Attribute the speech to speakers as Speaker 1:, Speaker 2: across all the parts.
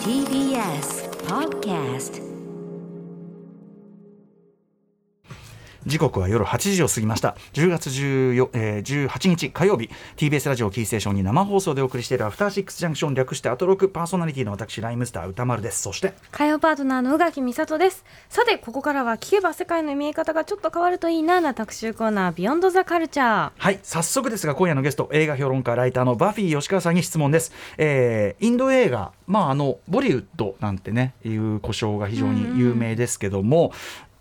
Speaker 1: TBS Podcast
Speaker 2: 時刻は夜8時を過ぎました。10月14、えー、18日火曜日 TBS ラジオキーステーションに生放送でお送りしているアフターシックスジャンクション略してアトロクパーソナリティの私ライムスター歌丸です。そして
Speaker 3: 火曜パートナーの宇垣美里です。さてここからは聞けば世界の見え方がちょっと変わるといいなな特集コーナービヨンドザカルチャー
Speaker 2: はい早速ですが今夜のゲスト映画評論家ライターのバフィー吉川さんに質問です、えー、インド映画まああのボリウッドなんてねいう故障が非常に有名ですけども、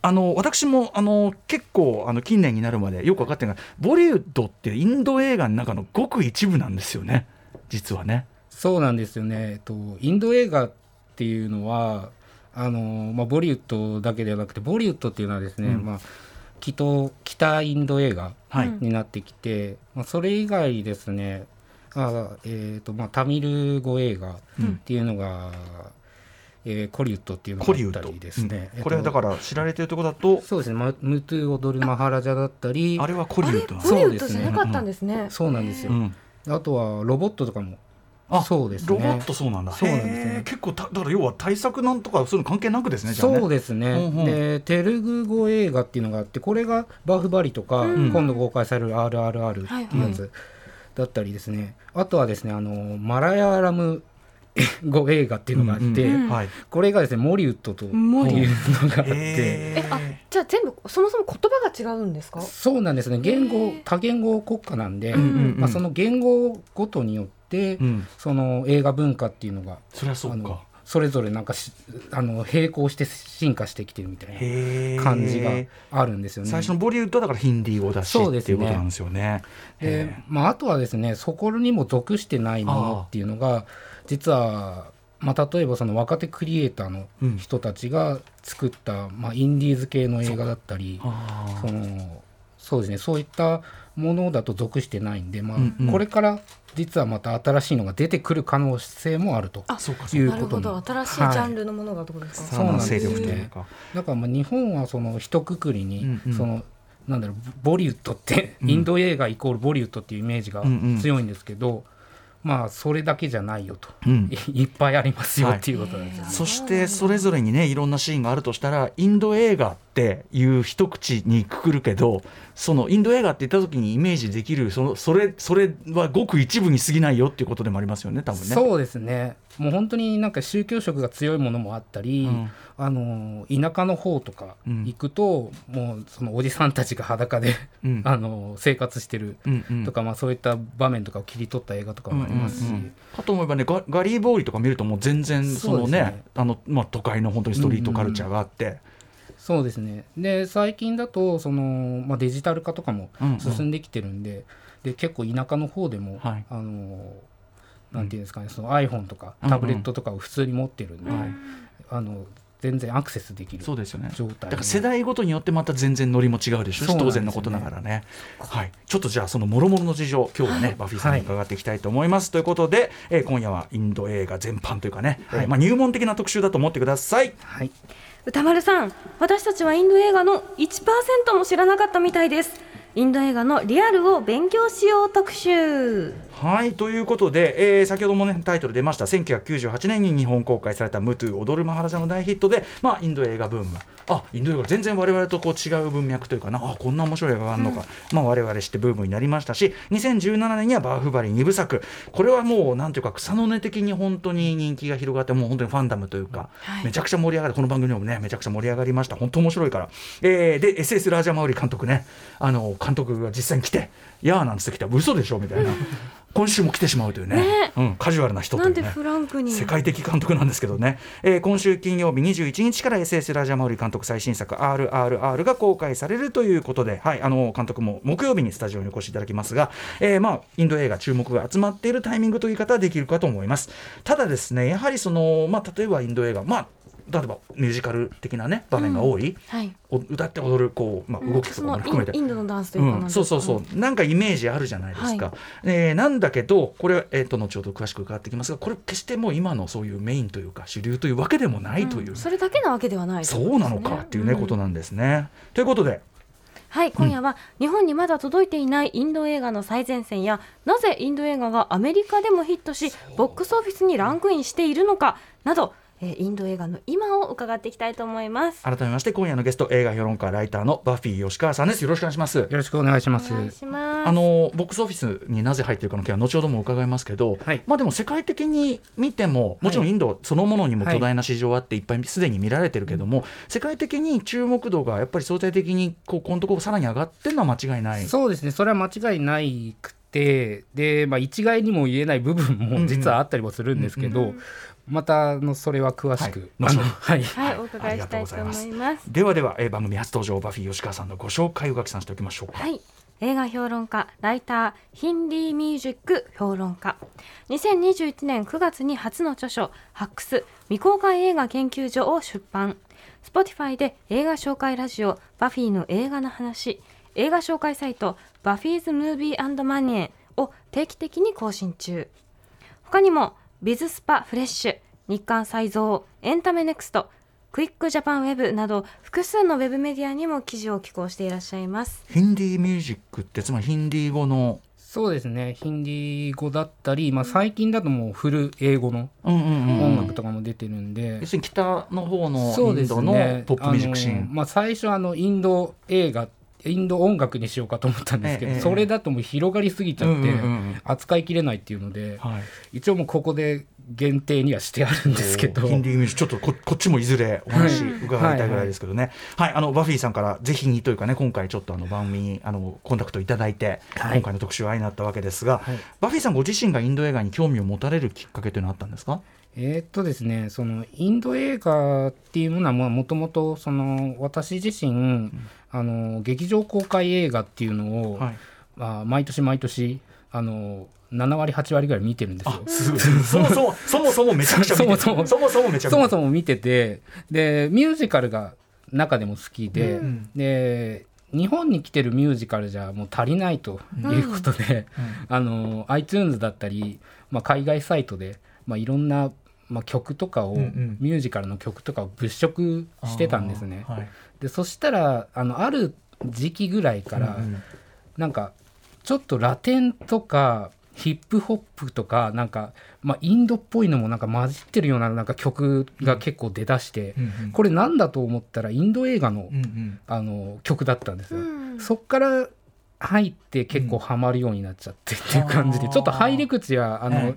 Speaker 2: あの私もあの結構あの近年になるまでよく分かってない。がボリウッドってインド映画の中のごく一部なんですよね。実はね。
Speaker 4: そうなんですよね、えっと、インド映画っていうのはあの、まあ、ボリウッドだけではなくてボリウッドっていうのはですね、うん、まあ、北北インド映画になってきて、はい、まあ、それ以外ですねあ、えーとまあ、タミル語映画っていうのが、うんえー、コリウッドっていうのがあったりですね、
Speaker 2: うん、これはだから知られてるところだと
Speaker 4: そうですね。ムトゥ・オドル・マハラジャだったり
Speaker 2: あれはコリウッド
Speaker 3: そうですねなかったんですね、
Speaker 4: そうなんですよ、あとはロボットとかも。あそうです、ね、
Speaker 2: ロボットそうなんだ。
Speaker 4: そうなんですね。
Speaker 2: 結構だから要は対策なんとかそういうの関係なくですね
Speaker 4: そうですね、うんうん、でテルグ語映画っていうのがあってこれがバフバリとか、うん、今度公開される RRR っていうやつだったりですね、あとはですねあのマラヤラム 語映画っていうのがあって、うんうん、これがですねモリウッドというのがあって、
Speaker 3: えー、あじゃあ全部そもそも言葉が違うんですか？
Speaker 4: そうなんですね。言語多言語国家なんで、まあ、その言語ごとによって、うん、その映画文化っていうのが
Speaker 2: それはそうか。
Speaker 4: それぞれなんかあの並行して進化してきてるみたいな感じがあるんですよね。
Speaker 2: 最初のボリウッドだからヒンディー語だしそうです、ね、っていうことなんですよね。
Speaker 4: で、まあ、あとはですねそこにも属してないものっていうのが実は、まあ、例えばその若手クリエイターの人たちが作った、うん、まあ、インディーズ系の映画だったりそのそうですね。そういったものだと属してないんで、まあ、うんうん、これから実はまた新しいのが出てくる可能性もあるということ
Speaker 3: な新しいジャンルのものがどうですか、
Speaker 4: はい、そうなんですね。だからまあ日本はその一括りに、うんうん、そのなんだろうボリウッドってインド映画イコールボリウッドっていうイメージが強いんですけど、うんうんまあそれだけじゃないよと、うん、いっぱいありますよっていうことなんですよね、はい、
Speaker 2: そしてそれぞれにねいろんなシーンがあるとしたらインド映画っていう一口にくくるけどそのインド映画って言った時にイメージできるそのそれそれはごく一部に過ぎないよっていうことでもありますよね多分ね。
Speaker 4: そうですねもう本当になんか宗教色が強いものもあったり、うん、あの田舎の方とか行くと、うん、もうそのおじさんたちが裸でうん、あの生活してるとか、まあ、そういった場面とかを切り取った映画とかもありますし、うんうんうん、
Speaker 2: かと思えばねガガリー・ボーイとか見るともう全然そのね、ね、あのまあ、都会の本当にストリートカルチャーがあって。うんうん。
Speaker 4: そうですね。で最近だとその、まあ、デジタル化とかも進んできてるんでうんうん、で結構田舎の方でも、はい、あのなんていうんですかね、その iPhone とかタブレットとかを普通に持ってるんで、うんうん、あの全然アクセスできる
Speaker 2: そうですよね。だから世代ごとによってまた全然ノリも違うでしょうし、当然のことながらね、はい、ちょっとじゃあそのもろもろの事情今日はね、はい、バフィーさんに伺っていきたいと思います、はい、ということで、えー、今夜はインド映画全般というかね、はい、えー、まあ、入門的な特集だと思ってください。
Speaker 4: はい。
Speaker 3: 歌丸さん私たちはインド映画の1%も知らなかったみたいですインド映画のリアルを勉強しよう特集。
Speaker 2: はいということで、えー、先ほどもねタイトル出ました。1998年に日本公開された「ムトゥ踊るマハラジャ」の大ヒットで、まあ、インド映画ブームあインド映画全然我々とこう違う文脈というかな。あこんな面白い映画があるのか、うん、まあ、我々してブームになりましたし2017年にはバーフバリ2部作これはもうなんていうか草の根的に本当に人気が広がってもう本当にファンダムというか、はい、めちゃくちゃ盛り上がるこの番組でもねめちゃくちゃ盛り上がりました。本当面白いから、えー、で SS ラージャマウリ監督ね。あの監督が実際に来て「やー」なんつって来た嘘でしょみたいな。今週も来てしまうというね、ね、うん、カジュアルな人というね。世界的監督なんですけどね、えー、今週金曜日21日から SS ラジャマウリ監督最新作 RRR が公開されるということで、はい、あの監督も木曜日にスタジオにお越しいただきますが、えー、まあインド映画注目が集まっているタイミングという言い方はできるかと思います。ただですねやはりその、まあ、例えばインド映画まあ例えばミュージカル的なね場面が多い、うん。はい、歌って踊るこう、まあ、動きとかも含めて、
Speaker 3: インドのダンスというか、
Speaker 2: うん、そうそうそう。なんかイメージあるじゃないですか、はい、えー、なんだけどこれ、えー、と後ほど詳しく伺ってきますがこれ決してもう今のそういうメインというか主流というわけでもないという、うん、
Speaker 3: それだけなわけではない、ね、
Speaker 2: そうなのかっていうね、ことなんですね。ということで。
Speaker 3: はい今夜は日本にまだ届いていないインド映画の最前線やなぜインド映画がアメリカでもヒットしボックスオフィスにランクインしているのかなどえーインド映画の今を伺っていきたいと思います。
Speaker 2: 改めまして今夜のゲスト映画評論家ライターのバフィー吉川さんです。よろしくお願いします。
Speaker 4: よろしくお願いします。
Speaker 2: あのボックスオフィスになぜ入っているかの件は後ほども伺いますけど、
Speaker 4: はい。
Speaker 2: まあでも世界的に見てももちろんインドそのものにも巨大な市場あっていっぱいすでに見られてるけども、世界的に注目度がやっぱり相対的にこうこのところさらに上がってるのは間違いない。
Speaker 4: そうですね、それは間違いないくて、で、まあ、一概にも言えない部分も実はあったりもするんですけど、またあのそれは詳しく、
Speaker 2: はい
Speaker 4: はい、
Speaker 3: はい、お伺いしたいと思います。
Speaker 2: ではでは、えー番組初登場バフィー吉川さんのご紹介を書きさんしておきましょうか。
Speaker 3: はい。映画評論家、ライター、ヒンディーミュージック評論家。2021年9月に初の著書、ハックス未公開映画研究所を出版。Spotify で映画紹介ラジオ、バフィーの映画の話、映画紹介サイト、バフィーズ・ムービーマニエを定期的に更新中。他にも、ビズスパフレッシュ、日刊サイゾー、エンタメネクスト、クイックジャパンウェブなど複数のウェブメディアにも記事を寄稿していらっしゃいます。
Speaker 2: ヒンディーミュージックってつまりヒンディー語の、
Speaker 4: そうですね、ヒンディー語だったり、まあ、最近だともうフル英語の
Speaker 2: うんうんうん
Speaker 4: 音楽とかも出てるんで、
Speaker 2: 要するに北の方の
Speaker 4: そうです
Speaker 2: インドの
Speaker 4: ね。
Speaker 2: ポップミュージックシーン。
Speaker 4: まあ、最初あのインド映画インド音楽にしようかと思ったんですけど、
Speaker 2: ええ。
Speaker 4: それだともう広がりすぎちゃって、扱いきれないっていうので、
Speaker 2: はい。
Speaker 4: 一応もうここで限定にはしてあるんですけど。
Speaker 2: ヒンディーミュージ。ックちょっとここっちもいずれお話伺いたいぐらいですけどね、はい。あのバフィーさんからぜひにというかね今回ちょっとあの番組にあのコンタクトいただいて、
Speaker 4: はい。
Speaker 2: 今回の特集は愛になったわけですが、
Speaker 4: はい。
Speaker 2: バフィーさんご自身がインド映画に興味を持たれるきっかけというのはあったんですか？
Speaker 4: えーっとですねそのインド映画っていうものはもともとその私自身、あの劇場公開映画っていうのを、
Speaker 2: はい。
Speaker 4: まあ、毎年毎年あの7割8割ぐらい見てるんですよ。
Speaker 2: そもそもそもそもめちゃくちゃ見てる。
Speaker 4: そもそも。
Speaker 2: そもそも
Speaker 4: そもそも見ててでミュージカルが中でも好きで、
Speaker 2: うん。
Speaker 4: で日本に来てるミュージカルじゃもう足りないということで、あの iTunes だったり、まあ、海外サイトで、まあ、いろんな、まあ、曲とかを、
Speaker 2: うんうん。
Speaker 4: ミュージカルの曲とかを物色してたんですね。
Speaker 2: はい。
Speaker 4: でそしたらあのある時期ぐらいから、
Speaker 2: うんうん。
Speaker 4: なんかちょっとラテンとかヒップホップとかなんか、まあ、インドっぽいのもなんか混じってるようななんか曲が結構出だして、
Speaker 2: うんうん。
Speaker 4: これなんだと思ったらインド映画の,、
Speaker 2: うんうん。
Speaker 4: あの曲だったんですよ。
Speaker 3: うん。
Speaker 4: そっから入って結構ハマるようになっちゃってっていう感じで、ちょっと入り口はあの、
Speaker 2: はい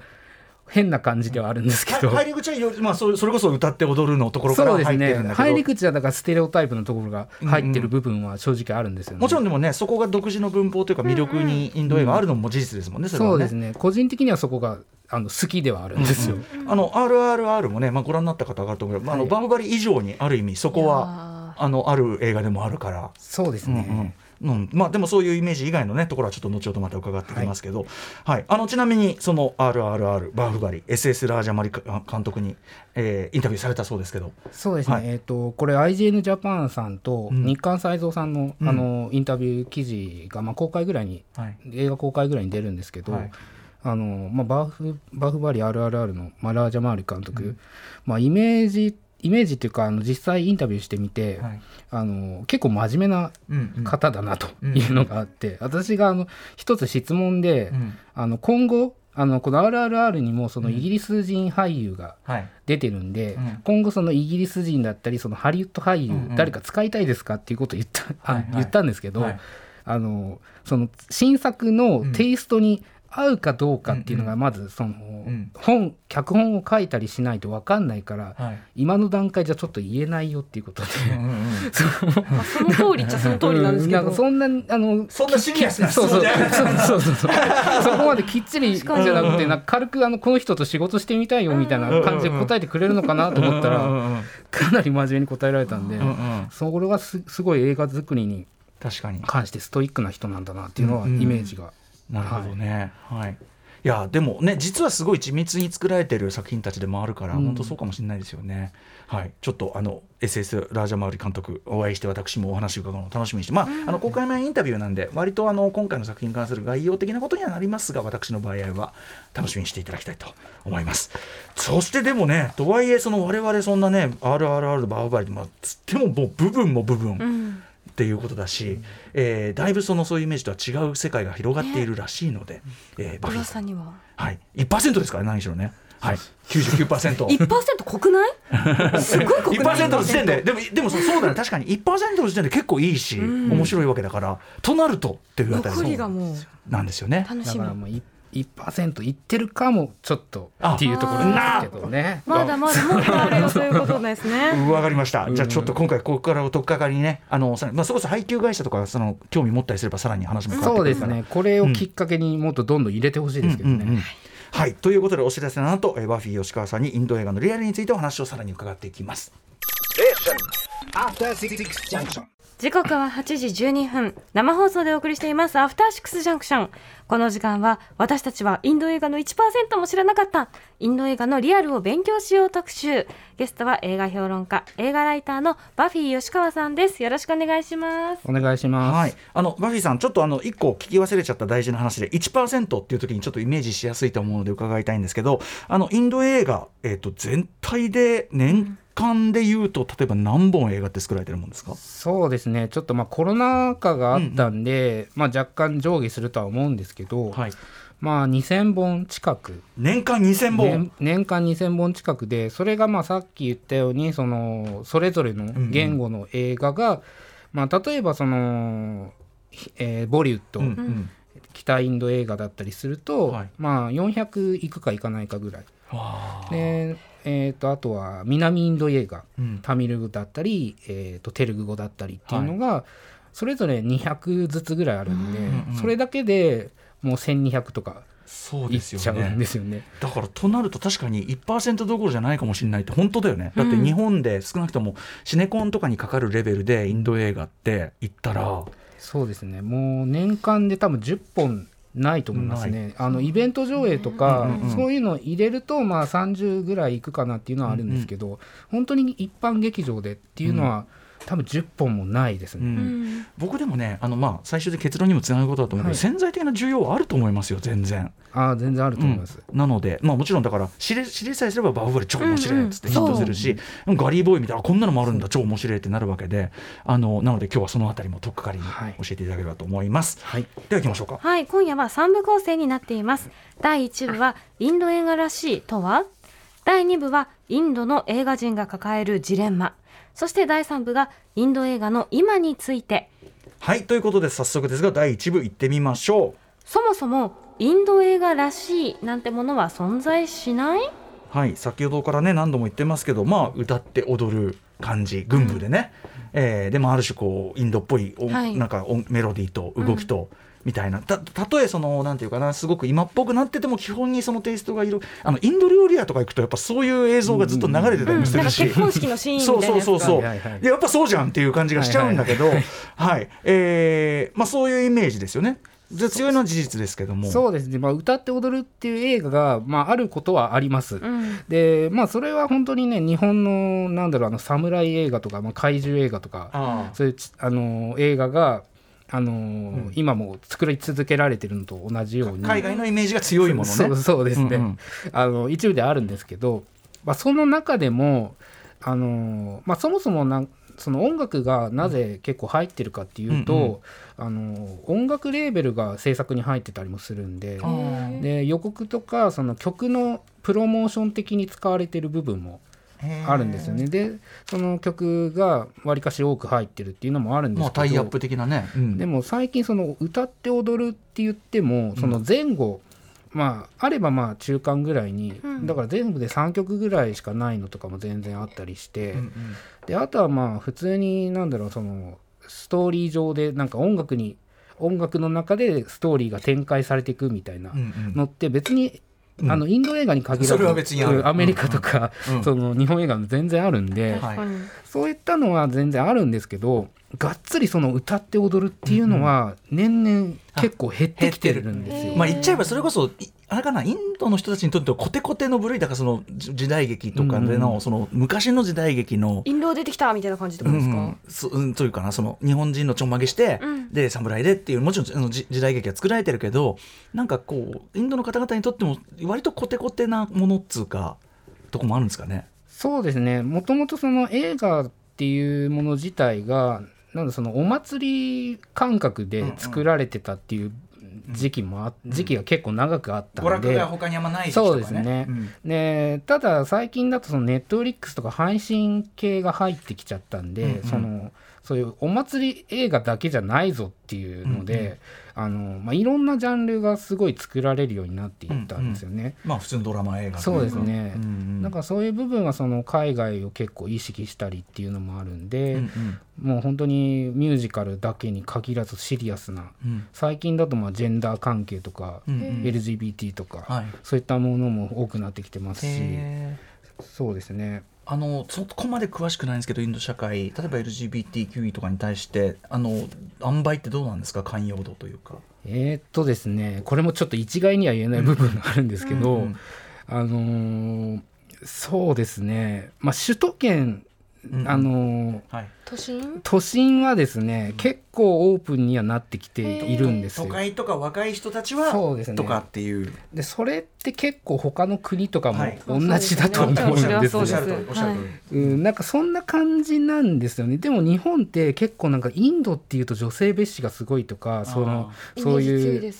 Speaker 4: 変な感じではあるんですけど。
Speaker 2: は入り口はよ、まあ、それこそ歌って踊るのところから
Speaker 4: そうですね。
Speaker 2: 入ってるんだけど。
Speaker 4: 入り口はだからステレオタイプのところが入ってる部分は正直あるんですよね。
Speaker 2: もちろんでもねそこが独自の文法というか魅力にインド映画あるのも事実ですもんね、それはね。
Speaker 4: そうですね。個人的にはそこがあの好きではあるんですよ。
Speaker 2: あの RRR もね、まあ、ご覧になった方があると思う。けど、まあ、あの
Speaker 4: はい
Speaker 2: バフバリ以上にある意味そこは
Speaker 3: は
Speaker 2: あのある映画でもあるから。
Speaker 4: そうですね、
Speaker 2: うんうんうんまあ、でもそういうイメージ以外の、ね、ところはちょっと後ほどまた伺ってきますけど、はい。あのちなみにその RRR バーフバリ SS ラージャマリ監督に、えーインタビューされたそうですけど、
Speaker 4: そうですね、
Speaker 2: はい。
Speaker 4: えっ、とこれ IGN ジャパンさんと
Speaker 2: うん。
Speaker 4: 日刊サイゾーさんの,、
Speaker 2: うん。
Speaker 4: あのインタビュー記事が、まあ、公開ぐらいに
Speaker 2: はい。
Speaker 4: 映画公開ぐらいに出るんですけど、
Speaker 2: はい。
Speaker 4: あのまあ、バーフバーフバリ RRR の、まあ、ラージャマール監督、まあ、イメージイメージっていうかあの実際インタビューしてみて、
Speaker 2: はい。
Speaker 4: あの結構真面目な
Speaker 2: うんうん。
Speaker 4: 方だなというのがあって、私があの一つ質問で、
Speaker 2: うん。
Speaker 4: あの今後あのこの RRR にもそのイギリス人俳優が
Speaker 2: はい。
Speaker 4: 出てるんで、
Speaker 2: うん。
Speaker 4: 今後そのイギリス人だったりそのハリウッド俳優、
Speaker 2: うんうん。
Speaker 4: 誰か使いたいですかっていうことを言った,あ、
Speaker 2: はいはい。
Speaker 4: 言ったんですけど、
Speaker 2: はい。
Speaker 4: あのその新作のテイストに合うかどうかっていうのがまずその、
Speaker 2: ん。
Speaker 4: 本脚本を書いたりしないと分かんないから、
Speaker 2: はい。
Speaker 4: 今の段階じゃちょっと言えないよっていうことで。
Speaker 3: その通りっちゃその通りなんですけど。
Speaker 4: そんなあの
Speaker 2: そんなシリアスな質
Speaker 4: そうそう。そうそうそこまできっちりじゃなくてなんか軽くあのこの人と仕事してみたいよみたいな感じで答えてくれるのかなと思ったらかなり真面目に答えられたんでそれはすすごい映画作りに
Speaker 2: 確かに。
Speaker 4: 関してストイックな人なんだなっていうのはイメージが。
Speaker 2: なるほどね。はい。いやでもね実はすごい緻密に作られてる作品たちでもあるから、
Speaker 4: うん
Speaker 2: 本当そうかもしれないですよね。はい。ちょっとあの SS ラージャマウリ監督お会いして私もお話を伺うのを楽しみにして、まあ、あの公開前インタビューなんで割とあの今回の作品に関する概要的なことにはなりますが私の場合は楽しみにしていただきたいと思います。そしてでもねとはいえその我々そんなね RRR のバーバリでまあつってももう部分も部分。
Speaker 3: うん
Speaker 2: っていうことだし、えーだいぶそのそういうイメージとは違う世界が広がっているらしいので、えーバフさん。
Speaker 3: には？
Speaker 2: はい。1%ですからね何しろね。はい。99%。
Speaker 3: 1%濃くない？すごい濃くない
Speaker 2: 1%の時点で。でもでもそうそうだね。確かに1%の時点で結構いいし、
Speaker 3: うん。
Speaker 2: 面白いわけだからとなるとっていうあたり
Speaker 3: 残りがもう
Speaker 2: なんですよね。
Speaker 3: 楽しみ。
Speaker 4: だからまあい1%いってるかもちょっと
Speaker 2: あ
Speaker 4: っていうところですけどね。
Speaker 3: まだまだもっとあるよということですね
Speaker 2: わかりました。じゃあちょっと今回ここからおとっかかりにね、あのさまあそれこそ配給会社とかその興味持ったりすればさらに話も変わって
Speaker 4: そう
Speaker 2: くるから。
Speaker 4: ですね。これをきっかけにもっとどんどん入れてほしいですけどね。
Speaker 2: うんうんうんはいということでお知らせの後、えーバフィー吉川さんにインド映画のリアルについてお話をさらに伺っていきます。
Speaker 3: 時刻は8時12分。生放送でお送りしています。アフターシックスジャンクション。この時間は私たちはインド映画の1%も知らなかった。インド映画のリアルを勉強しよう特集。ゲストは映画評論家映画ライターのバフィー吉川さんです。よろしくお願いします。
Speaker 4: お願いします。
Speaker 2: はい、あのバフィーさん、ちょっとあの1個聞き忘れちゃった大事な話で、1%っていう時にちょっとイメージしやすいと思うので伺いたいんですけど、あのインド映画、えー、と全体で年間でいうと、例えば何本映画って作られてるもんですか？
Speaker 4: そうですね。ちょっとまあコロナ禍があったんで、まあ若干上下するとは思うんですけど、
Speaker 2: はい、
Speaker 4: まあ2000本近く、
Speaker 2: 年間2000本、
Speaker 4: 年年間2000本近くで、それがまあさっき言ったようにそのそれぞれの言語の映画が、まあ例えばその、えーボリウッド、
Speaker 2: うんうん。
Speaker 4: 北インド映画だったりすると、
Speaker 2: はい。
Speaker 4: まあ400いくかいかないかぐらい。でえー、とあとは南インド映画、
Speaker 2: うん。
Speaker 4: タミル語だったり、えー、とテルグ語だったりっていうのが、それぞれ200ずつぐらいあるんで、
Speaker 2: うんうん
Speaker 4: それだけでもう1200とか
Speaker 2: そう
Speaker 4: いっ
Speaker 2: ですよ
Speaker 4: ちゃうんで
Speaker 2: ね。
Speaker 4: すよね。
Speaker 2: だからとなると確かに1%どころじゃないかもしれないって本当だよね。だって日本で少なくともシネコンとかにかかるレベルでインド映画って言ったら、
Speaker 4: そうですね。もう年間で多分10本ないと思いますね。あのイベント上映とか、
Speaker 2: うんうんうん
Speaker 4: そういうのを入れるとまあ30ぐらいいくかなっていうのはあるんですけど、本当に一般劇場でっていうのは、多分10本もないですね。
Speaker 2: うん
Speaker 3: うん
Speaker 2: 僕でもねあのまあ最終的結論にもつながることだと思うけど、
Speaker 4: はい
Speaker 2: 潜在的な需要はあると思いますよ全然。
Speaker 4: ああ全然あると思います。
Speaker 2: なので、まあ、もちろんだから知れ知りさえすればバフバリ超面白いっつって
Speaker 3: うんうん
Speaker 2: ヒットするし、ガリーボーイみたいなあこんなのもあるんだ超面白いってなるわけであのなので今日はそのあたりもとっかかりに
Speaker 4: はい
Speaker 2: 教えていただければと思います。
Speaker 4: はい
Speaker 2: では行きましょうか。
Speaker 3: はい、今夜は3部構成になっています。第1部はインド映画らしいとは？第2部はインドの映画人が抱えるジレンマ。そして第3部がインド映画の今について。
Speaker 2: はいということで早速ですが第1部行ってみましょう。
Speaker 3: そもそもインド映画らしいなんてものは存在しない？
Speaker 2: はい、先ほどからね何度も言ってますけど、まあ、歌って踊る感じ群舞でね、えーでもある種こうインドっぽい音、
Speaker 3: はい。
Speaker 2: なんか音メロディーと動きと、みたいな。たたとえそのなんていうかなすごく今っぽくなってても基本にそのテイストがいる。あのインド料理屋とか行くとやっぱそういう映像がずっと流れてたり
Speaker 3: うん、なんか
Speaker 2: もするし、
Speaker 3: 結婚式のシーンみたい
Speaker 2: そう
Speaker 3: なやつが。
Speaker 2: そうそうそう、
Speaker 4: はいはいはい。
Speaker 2: でやっぱそうじゃんっていう感じがしちゃうんだけど、はいえーまあ、そういうイメージですよね。で強いのは事実ですけども。
Speaker 4: そうですね、まあ、歌って踊るっていう映画が、まあ、あることはあります。
Speaker 3: うん。
Speaker 4: でまあそれは本当にね日本のなんだろうあの侍映画とか、まあ、怪獣映画とか
Speaker 2: あ。
Speaker 4: そういうちあの映画があの、今も作り続けられてるのと同じように。
Speaker 2: 海外のイメージが強いものね。
Speaker 4: そうそうですね、
Speaker 2: うんうん。
Speaker 4: あの一部であるんですけど、まあ、その中でもあの、まあ、そもそもなんその音楽がなぜ結構入ってるかっていうと、あの音楽レーベルが制作に入ってたりもするんでで予告とかその曲のプロモーション的に使われてる部分もあるんですよね。でその曲がわりかし多く入ってるっていうのもあるんですけど、
Speaker 2: まあタイアップ的なね。うん。
Speaker 4: でも最近その歌って踊るって言ってもその前後、まああればまあ中間ぐらいに、
Speaker 3: うん。
Speaker 4: だから全部で3曲ぐらいしかないのとかも全然あったりして、
Speaker 2: うんうん。
Speaker 4: であとはまあ普通になんだろうそのストーリー上でなんか音楽に音楽の中でストーリーが展開されていくみたいな
Speaker 2: うんうん。
Speaker 4: のって別に、
Speaker 2: うん
Speaker 4: あのインド映画に限らず
Speaker 2: それは別にある。
Speaker 4: うんアメリカとか、
Speaker 2: うん。うん。
Speaker 4: その日本映画も全然あるんで、そういったのは全然あるんですけどがっつりその歌って踊るっていうのは年々結構減ってきてるんですよ。
Speaker 2: まあ言っちゃえばそれこそいあれかなインドの人たちにとってはコテコテの部類だからそのじ時代劇とかでの,、
Speaker 4: うん
Speaker 2: その昔の時代劇の。
Speaker 3: インド出てきたみたいな感じってこ
Speaker 2: う
Speaker 3: とですか、
Speaker 2: んそうんというかなその日本人のちょんまげして、
Speaker 3: うん
Speaker 2: で侍でっていうもちろんあのじ時代劇は作られてるけどなんかこうインドの方々にとっても割とコテコテなものっつうかとこもあるんですかね？
Speaker 4: そうですねもともとその映画っていうもの自体がなんだそのお祭り感覚で作られてたっていう時期もあ、時期が結構長くあった
Speaker 2: 娯
Speaker 4: んで、
Speaker 2: 他にあんまない時とか
Speaker 4: そうですね。
Speaker 2: うん。
Speaker 4: でただ最近だとそのネットフリックスとか配信系が入ってきちゃったんで、
Speaker 2: うんうん。
Speaker 4: そのそういうお祭り映画だけじゃないぞっていうので、あのまあ、いろんなジャンルがすごい作られるようになっていったんですよね。
Speaker 2: まあ普通のドラマ映画
Speaker 4: そうですね。
Speaker 2: うんうん。
Speaker 4: なんかそういう部分はその海外を結構意識したりっていうのもあるんで、
Speaker 2: うんうん。
Speaker 4: もう本当にミュージカルだけに限らずシリアスな
Speaker 2: うん。
Speaker 4: 最近だとまあジェンダー関係とか、
Speaker 2: うんうん。
Speaker 4: LGBT とか、
Speaker 2: はい。
Speaker 4: そういったものも多くなってきてますし。そうですね
Speaker 2: あのそこまで詳しくないんですけどインド社会例えば LGBTQ とかに対してあの塩梅ってどうなんですか？寛容度というか。
Speaker 4: えーっとですねこれもちょっと一概には言えない部分があるんですけど、
Speaker 2: うんうん。
Speaker 4: あのーそうですね。まあ首都圏、あのー
Speaker 2: はい、
Speaker 3: 都心？
Speaker 4: 都心はですね、結構オープンにはなってきているんですよ。
Speaker 2: 都会とか若い人たちは
Speaker 4: そうですね。
Speaker 2: とかっていう。
Speaker 4: でそれって結構他の国とかも
Speaker 2: はい。
Speaker 4: 同じだと思うんですよ。
Speaker 3: そうです
Speaker 2: おっしゃる通りおっしゃる通り、
Speaker 4: うん、なんかそんな感じなんですよね。でも日本って結構なんかインドっていうと女性蔑視がすごいとかそのそういう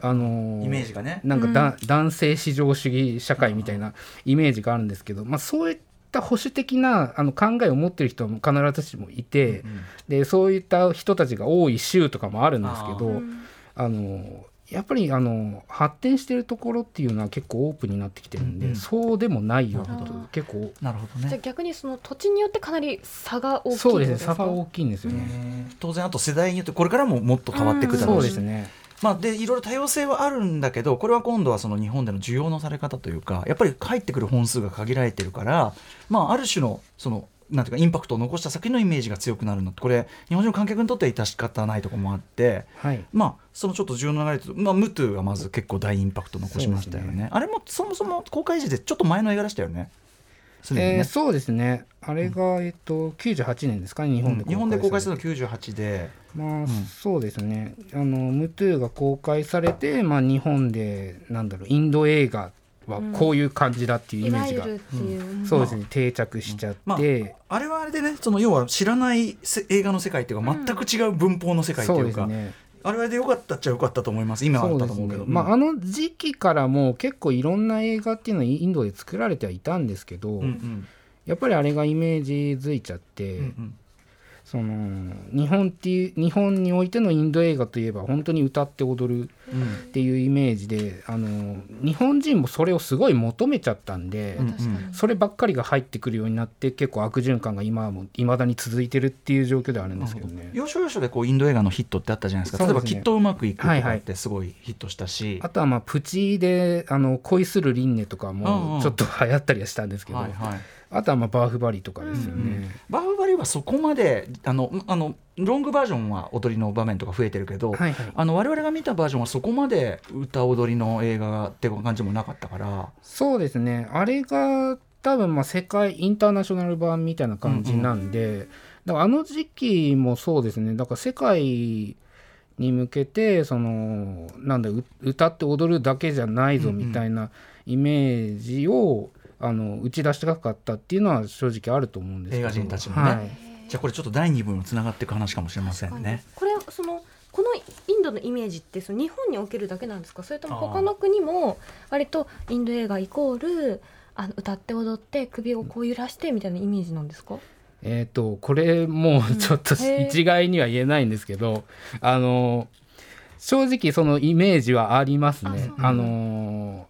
Speaker 4: あのー
Speaker 2: イメージがね。
Speaker 4: なんかだ、男性至上主義社会みたいなイメージがあるんですけど、まあ、そういった保守的なあの考えを持ってる人も必ずしもいて、
Speaker 2: うん
Speaker 4: でそういった人たちが多い州とかもあるんですけど
Speaker 3: うん
Speaker 4: あのやっぱりあの発展してるところっていうのは結構オープンになってきてるんで、
Speaker 2: うんうん。
Speaker 4: そうでもないようなこと
Speaker 3: なるほど。
Speaker 4: 結構。
Speaker 2: なるほど
Speaker 3: じゃ逆にその土地によってかなり差が大きい
Speaker 4: そうですね差が大きいんですよね。
Speaker 2: えー。当然あと世代によってこれからももっと変わっていくだろ
Speaker 4: そうう
Speaker 2: し、
Speaker 4: ですね
Speaker 2: まあ、でいろいろ多様性はあるんだけどこれは今度はその日本での需要のされ方というかやっぱり帰ってくる本数が限られてるから、まあ、ある種のそのなんていうかインパクトを残した先のイメージが強くなるのってこれ日本人の観客にとっては致し方ないところもあって。
Speaker 4: はい。
Speaker 2: まあ、そのちょっと重要な流れというと、まあ、ムトゥがまず結構大インパクト残しましたよね。
Speaker 4: ね。
Speaker 2: あれもそもそも公開時でちょっと前の映画でしたよねすでにね。
Speaker 4: えーそうですね。あれが、えっと98年ですか？ね日本で
Speaker 2: うん日本で公開す
Speaker 4: る
Speaker 2: るの98で、
Speaker 4: まあ、そうですね。あのムトゥが公開されて、まあ、日本でなんだろうインド映画はこういう感じだっていうイ
Speaker 3: い
Speaker 4: メージが、
Speaker 3: う、
Speaker 4: そうですね。定着しちゃって、
Speaker 2: まああれはあれでねその要は知らないせ映画の世界っていうか全く違う文法の世界って
Speaker 4: そ
Speaker 2: いううか、
Speaker 4: ですね
Speaker 2: あれはでよかったっちゃよかったと思います。今はあったと思うけど。
Speaker 4: そうですね。まあ、あの時期からも結構いろんな映画っていうのはインドで作られてはいたんですけど、
Speaker 2: うんうん。
Speaker 4: やっぱりあれがイメージづいちゃって、
Speaker 2: うんうん
Speaker 4: その日本っていう日本においてのインド映画といえば本当に歌って踊る
Speaker 2: うん
Speaker 4: っていうイメージであの日本人もそれをすごい求めちゃったんで、
Speaker 2: うん
Speaker 4: そればっかりが入ってくるようになって結構悪循環が今も未だに続いてるっていう状況ではあるんですけどね。
Speaker 2: 要所要所でこうインド映画のヒットってあったじゃないですか。例えば「
Speaker 4: そうですね。
Speaker 2: きっとうまくいく」と
Speaker 4: はいはい
Speaker 2: かってすごいヒットしたし、
Speaker 4: あとはまあプチであの恋する輪廻とか
Speaker 2: うんうん。
Speaker 4: もちょっと流行ったりはしたんですけど、
Speaker 2: はいはい
Speaker 4: あとはまあバーフバリとかですよね。
Speaker 2: バーフバリはそこまであのあのロングバージョンは踊りの場面とか増えてるけど、
Speaker 4: はいはい。
Speaker 2: あの我々が見たバージョンはそこまで歌踊りの映画って感じもなかったから。
Speaker 4: そうですね。あれが多分まあ世界インターナショナル版みたいな感じなんで、だからあの時期もそうですね。だから世界に向けてそのなんだう歌って踊るだけじゃないぞみたいなイメージを、あの打ち出したかったっていうのは正直あると思うんですけど。
Speaker 2: 映画人たちもね。
Speaker 4: はい。
Speaker 2: じゃあこれちょっと第2部につながっていく話かもしれませんね。
Speaker 3: これそのこのインドのイメージってその日本におけるだけなんですか？それとも他の国も割とインド映画イコールあの歌って踊って首をこう揺らしてみたいなイメージなんですか？
Speaker 4: えー、とこれもうちょっと
Speaker 3: へー。
Speaker 4: 一概には言えないんですけど、あの正直そのイメージはありますね。
Speaker 3: あ
Speaker 4: あの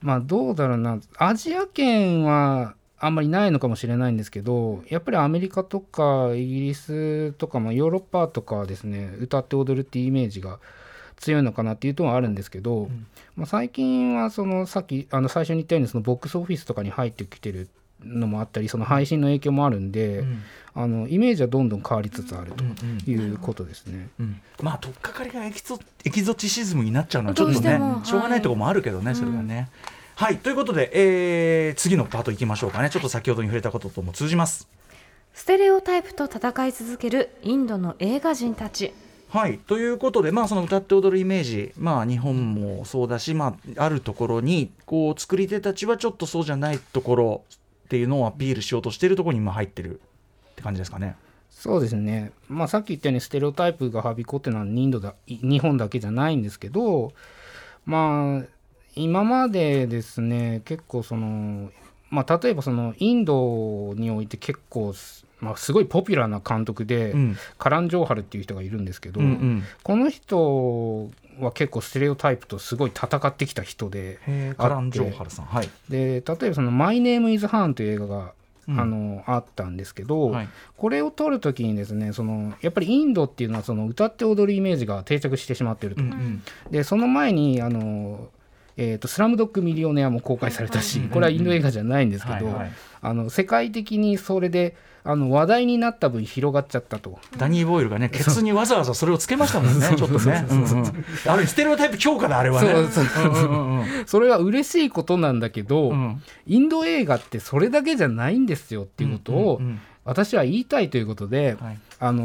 Speaker 4: まあどうだろうなアジア圏はあんまりないのかもしれないんですけどやっぱりアメリカとかイギリスとか、まあ、ヨーロッパとかはですね歌って踊るっていうイメージが強いのかなっていうとはあるんですけど、まあ、最近はそのさっきあの最初に言ったようにそのボックスオフィスとかに入ってきてるのもあったりその配信の影響もあるんで、
Speaker 2: うん。
Speaker 4: あのイメージはどんどん変わりつつあるということですね。
Speaker 2: うん。まあ取っかかりがエキゾエキゾチシズムになっちゃうのはちょっとねしょうがないところもあるけどね、それはね。はいということで、えー次のパートいきましょうかね。ちょっと先ほどに触れたこととも通じます。
Speaker 3: ステレオタイプと戦い続けるインドの映画人たち。
Speaker 2: はいということで、まあ、その歌って踊るイメージ、まあ、日本もそうだし、まあ、あるところにこう作り手たちはちょっとそうじゃないところっていうのをアピールしようとしているところに今入ってるって感じですかね。
Speaker 4: そうですね、まあ、さっき言ったようにステレオタイプがはびこってのはインドだい日本だけじゃないんですけどまあ今までですね結構その、まあ、例えばそのインドにおいて結構す、まあ、すごいポピュラーな監督で、
Speaker 2: うん。
Speaker 4: カラン・ジョーハルっていう人がいるんですけど、
Speaker 2: うんうん。
Speaker 4: この人は結構ステレオタイプとすごい戦ってきた人で
Speaker 2: カラン・ジョーハルさん。はい。
Speaker 4: で例えばその「マイ・ネーム・イズ・ハーン」という映画が、
Speaker 2: うん。
Speaker 4: あのあったんですけど、
Speaker 2: はい。
Speaker 4: これを撮るときにですねそのやっぱりインドっていうのはその歌って踊るイメージが定着してしまっていると、
Speaker 2: うんうん。
Speaker 4: でその前にあの、えーと「スラムドッグ・ミリオネア」も公開されたし、これはインド映画じゃないんですけど、あの世界的にそれであの話題になった分広がっちゃったと。
Speaker 2: ダニー・ボイルがねケツにわざわざそれをつけましたもんねちょっとね。うんうん。あれステレオタイプ強化だあれはね。
Speaker 4: それは嬉しいことなんだけど、
Speaker 2: うん。
Speaker 4: インド映画ってそれだけじゃないんですよっていうことを
Speaker 2: うんうん。
Speaker 4: 私は言いたいということで、
Speaker 2: はい。
Speaker 4: あの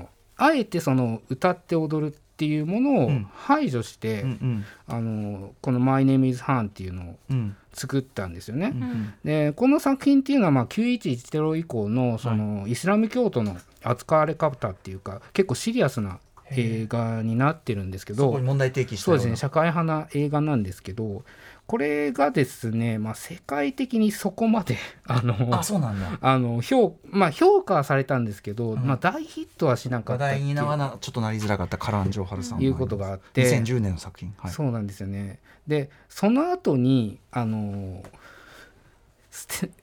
Speaker 4: ーあえてその歌って踊るっていうものを
Speaker 2: うん。
Speaker 4: 排除して、
Speaker 2: うんうん。
Speaker 4: あのーこの「My Name is Han」っていうのを
Speaker 2: うん
Speaker 4: 作ったんですよね。
Speaker 2: うん
Speaker 4: でこの作品っていうのはまあ911テロ以降のそのイスラム教徒の扱われ方っていうか結構シリアスな映画になってるんですけど
Speaker 2: そこに問題提起した
Speaker 4: そう
Speaker 2: よ
Speaker 4: ですね社会派な映画なんですけどこれがですね、まあ、世界的にそこまで あの
Speaker 2: あそうなんだ。
Speaker 4: あの評,、まあ、評価はされたんですけど、
Speaker 2: ん。
Speaker 4: まあ、大ヒットはしなか
Speaker 2: 話
Speaker 4: ったっていう。
Speaker 2: 題にならなちょっとなりづらかったカラン・ジョーハルさんの
Speaker 4: いうことがあって。
Speaker 2: 2010年の作品。はい。
Speaker 4: そうなんですよね。でその後にあの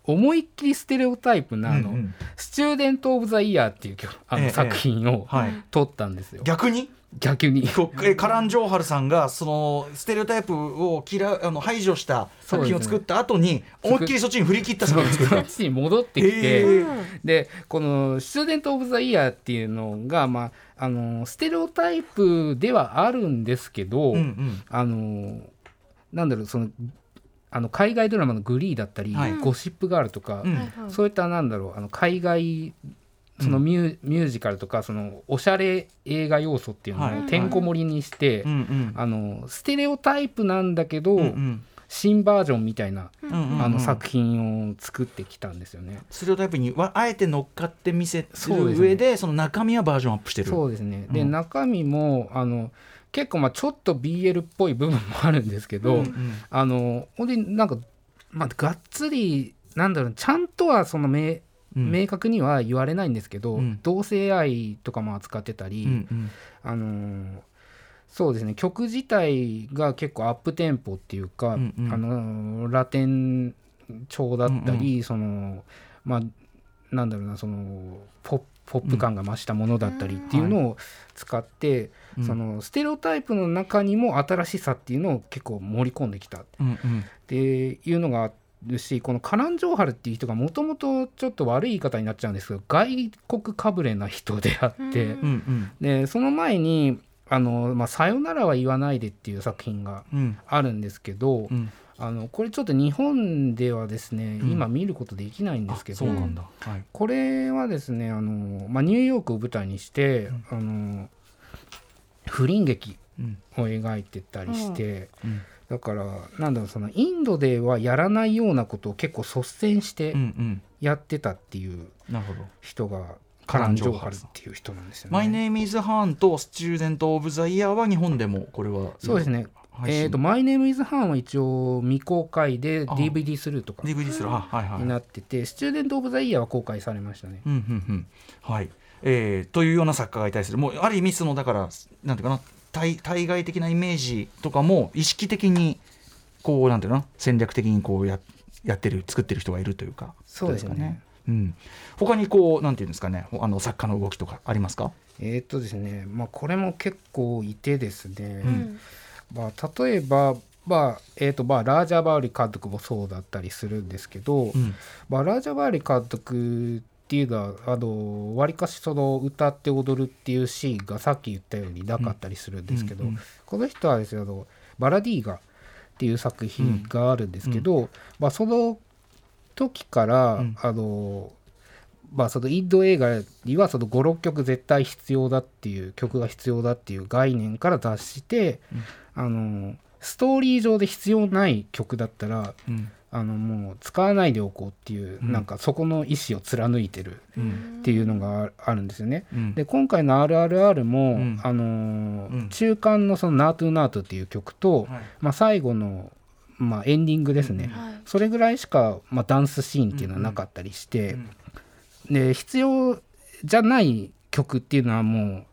Speaker 4: 思いっきりステレオタイプなあの、
Speaker 2: うんうん。
Speaker 4: スチューデント・オブ・ザ・イヤーっていう曲あの
Speaker 2: ええ
Speaker 4: 作品を
Speaker 2: はい。
Speaker 4: 撮ったんですよ。
Speaker 2: 逆に？
Speaker 4: 逆に。
Speaker 2: カラン・ジョーハルさんがそのステレオタイプを嫌うあの排除した作品を作った後に思いっきりそっちに振り切った作品を作った
Speaker 4: そっちに戻ってきて、
Speaker 2: へー
Speaker 4: でこの「スチューデント・オブ・ザ・イヤー」っていうのが、まあ、あのステレオタイプではあるんですけど、
Speaker 2: うんうん。
Speaker 4: あのなんだろうそのあの海外ドラマの「グリー」だったり、
Speaker 2: はい。
Speaker 4: ゴシップガール」とか、
Speaker 2: うん。
Speaker 4: そういったなんだろうあの海外そのミュ,、ミュージカルとかそのおしゃれ映画要素っていう
Speaker 2: はい。
Speaker 4: のをてんこ盛りにして、あのステレオタイプなんだけど、
Speaker 2: うんうん。
Speaker 4: 新バージョンみたいな、
Speaker 2: うんうんうん。
Speaker 4: あの作品を作ってきたんですよね。
Speaker 2: ステレオタイプにはあえて乗っかって見せ
Speaker 4: そうですね。
Speaker 2: る上でその中身はバージョンアップしてる。
Speaker 4: そうですね。で、
Speaker 2: うん。
Speaker 4: 中身もあの結構まあちょっと BL っぽい部分もあるんですけど、
Speaker 2: うんうん。
Speaker 4: あのほんでなんかまあがっつりなんだろうちゃんとはその明
Speaker 2: うん。
Speaker 4: 明確には言われないんですけど、
Speaker 2: うん。
Speaker 4: 同性愛とかも扱ってたり、
Speaker 2: うんうん。
Speaker 4: あのーそうですね曲自体が結構アップテンポっていうか、
Speaker 2: うんうん。
Speaker 4: あのーラテン調だったり、そのまあなんだろうなそのポップポップ感が増したものだったりっていうのを使って、
Speaker 2: うん。
Speaker 4: そのステレオタイプの中にも新しさっていうのを結構盛り込んできた。っていうのがあるしこのカラン・ジョーハルっていう人がもともとちょっと悪い言い方になっちゃうんですけど外国かぶれな人であって、
Speaker 3: うん。
Speaker 4: でその前にあの、まあ「さよならは言わないで」っていう作品が
Speaker 2: うん。
Speaker 4: あるんですけど、
Speaker 2: うん
Speaker 4: あのこれちょっと日本ではですね、
Speaker 2: うん。
Speaker 4: 今見ることできないんですけど
Speaker 2: あそうなんだ。はい。
Speaker 4: これはですねあの、まあ、ニューヨークを舞台にして、あの不倫劇
Speaker 2: うん。
Speaker 4: を描いてたりして、
Speaker 2: うん。
Speaker 4: だからなんだろうそのインドではやらないようなことを結構率先して
Speaker 2: うんうん。
Speaker 4: やってたっていう
Speaker 2: なるほど。
Speaker 4: 人が、カラン・ジョーハルっていう人なんですよね。
Speaker 2: マイネームイズハーンとスチューデントオブザイヤーは日本でもこれは。
Speaker 4: そうですね。えっ、と、マイネームイズハンは一応未公開で
Speaker 2: あ。
Speaker 4: DVD スルーとか。
Speaker 2: DVD するあはいはい
Speaker 4: になってて、スチューデント・オブ・ザ・イヤーは公開されましたね。
Speaker 2: うんうんうん。はい。えーというような作家がいたりする。もうある意味そのだからなんていうかな対対外的なイメージとかも意識的にこうなんていうの？戦略的にこうややってる作ってる人がいるというか
Speaker 4: そうですね。
Speaker 2: ことかうん、他にこうなんていうんですかね。あの作家の動きとかありますか、
Speaker 4: えっ、とですね、まあ、これも結構いてですね、
Speaker 2: うん
Speaker 4: まあ、例えば、まあえーとまあ、ラージャ・バーリ監督もそうだったりするんですけど、
Speaker 2: うん。
Speaker 4: まあ、ラージャ・バーリ監督っていうのはあのわりかしその歌って踊るっていうシーンがさっき言ったようになかったりするんですけど、
Speaker 2: うんうん
Speaker 4: この人はですねあのバラディーガっていう作品があるんですけど、まあ、その時から、
Speaker 2: うん。
Speaker 4: あのまあ、そのインド映画にはその56曲絶対必要だっていう曲が必要だっていう概念から脱して、あのストーリー上で必要ない曲だったら
Speaker 2: うん。
Speaker 4: あのもう使わないでおこうっていう、
Speaker 2: うん。
Speaker 4: なんかそこの意思を貫いてる
Speaker 2: うん。
Speaker 4: っていうのがああるんですよね。
Speaker 2: うん。
Speaker 4: で今回の「RRR も」
Speaker 2: うん。
Speaker 4: あのー
Speaker 2: うん。
Speaker 4: 中間のその「ナートゥナートっていう曲と、
Speaker 2: はい。
Speaker 4: まあ、最後の、まあ、エンディングですね、
Speaker 3: はい。
Speaker 4: それぐらいしか、まあ、ダンスシーンっていうのはなかったりして、
Speaker 2: うん。
Speaker 4: で必要じゃない曲っていうのはもう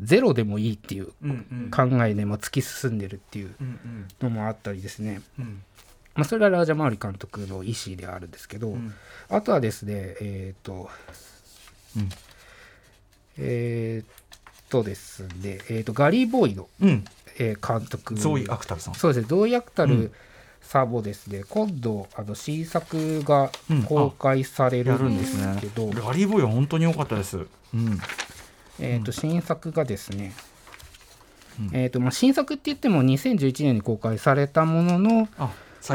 Speaker 4: ゼロでもいいっていう考えで、まあ、突き進んでるっていうのもあったりですね、
Speaker 2: うん。
Speaker 4: まあ、それがラージャマーリ監督の意思であるんですけど、
Speaker 2: うん。
Speaker 4: あとはですねえっ、と、
Speaker 2: うん。
Speaker 4: えっとですね、えー、とガリー・ボイド、
Speaker 2: うん。
Speaker 4: えー監督。
Speaker 2: ゾーイ・アクタルさん。
Speaker 4: そうですね同意アクタル
Speaker 2: うん。
Speaker 4: サボですね、今度あの新作が
Speaker 2: うん。
Speaker 4: 公開され
Speaker 2: や
Speaker 4: るんで
Speaker 2: す
Speaker 4: けど、
Speaker 2: ガリーボーイは本当に良かったです。うん
Speaker 4: えー、と新作がですね、
Speaker 2: うん。
Speaker 4: えーとまあ、新作って言っても2011年に公開されたものの、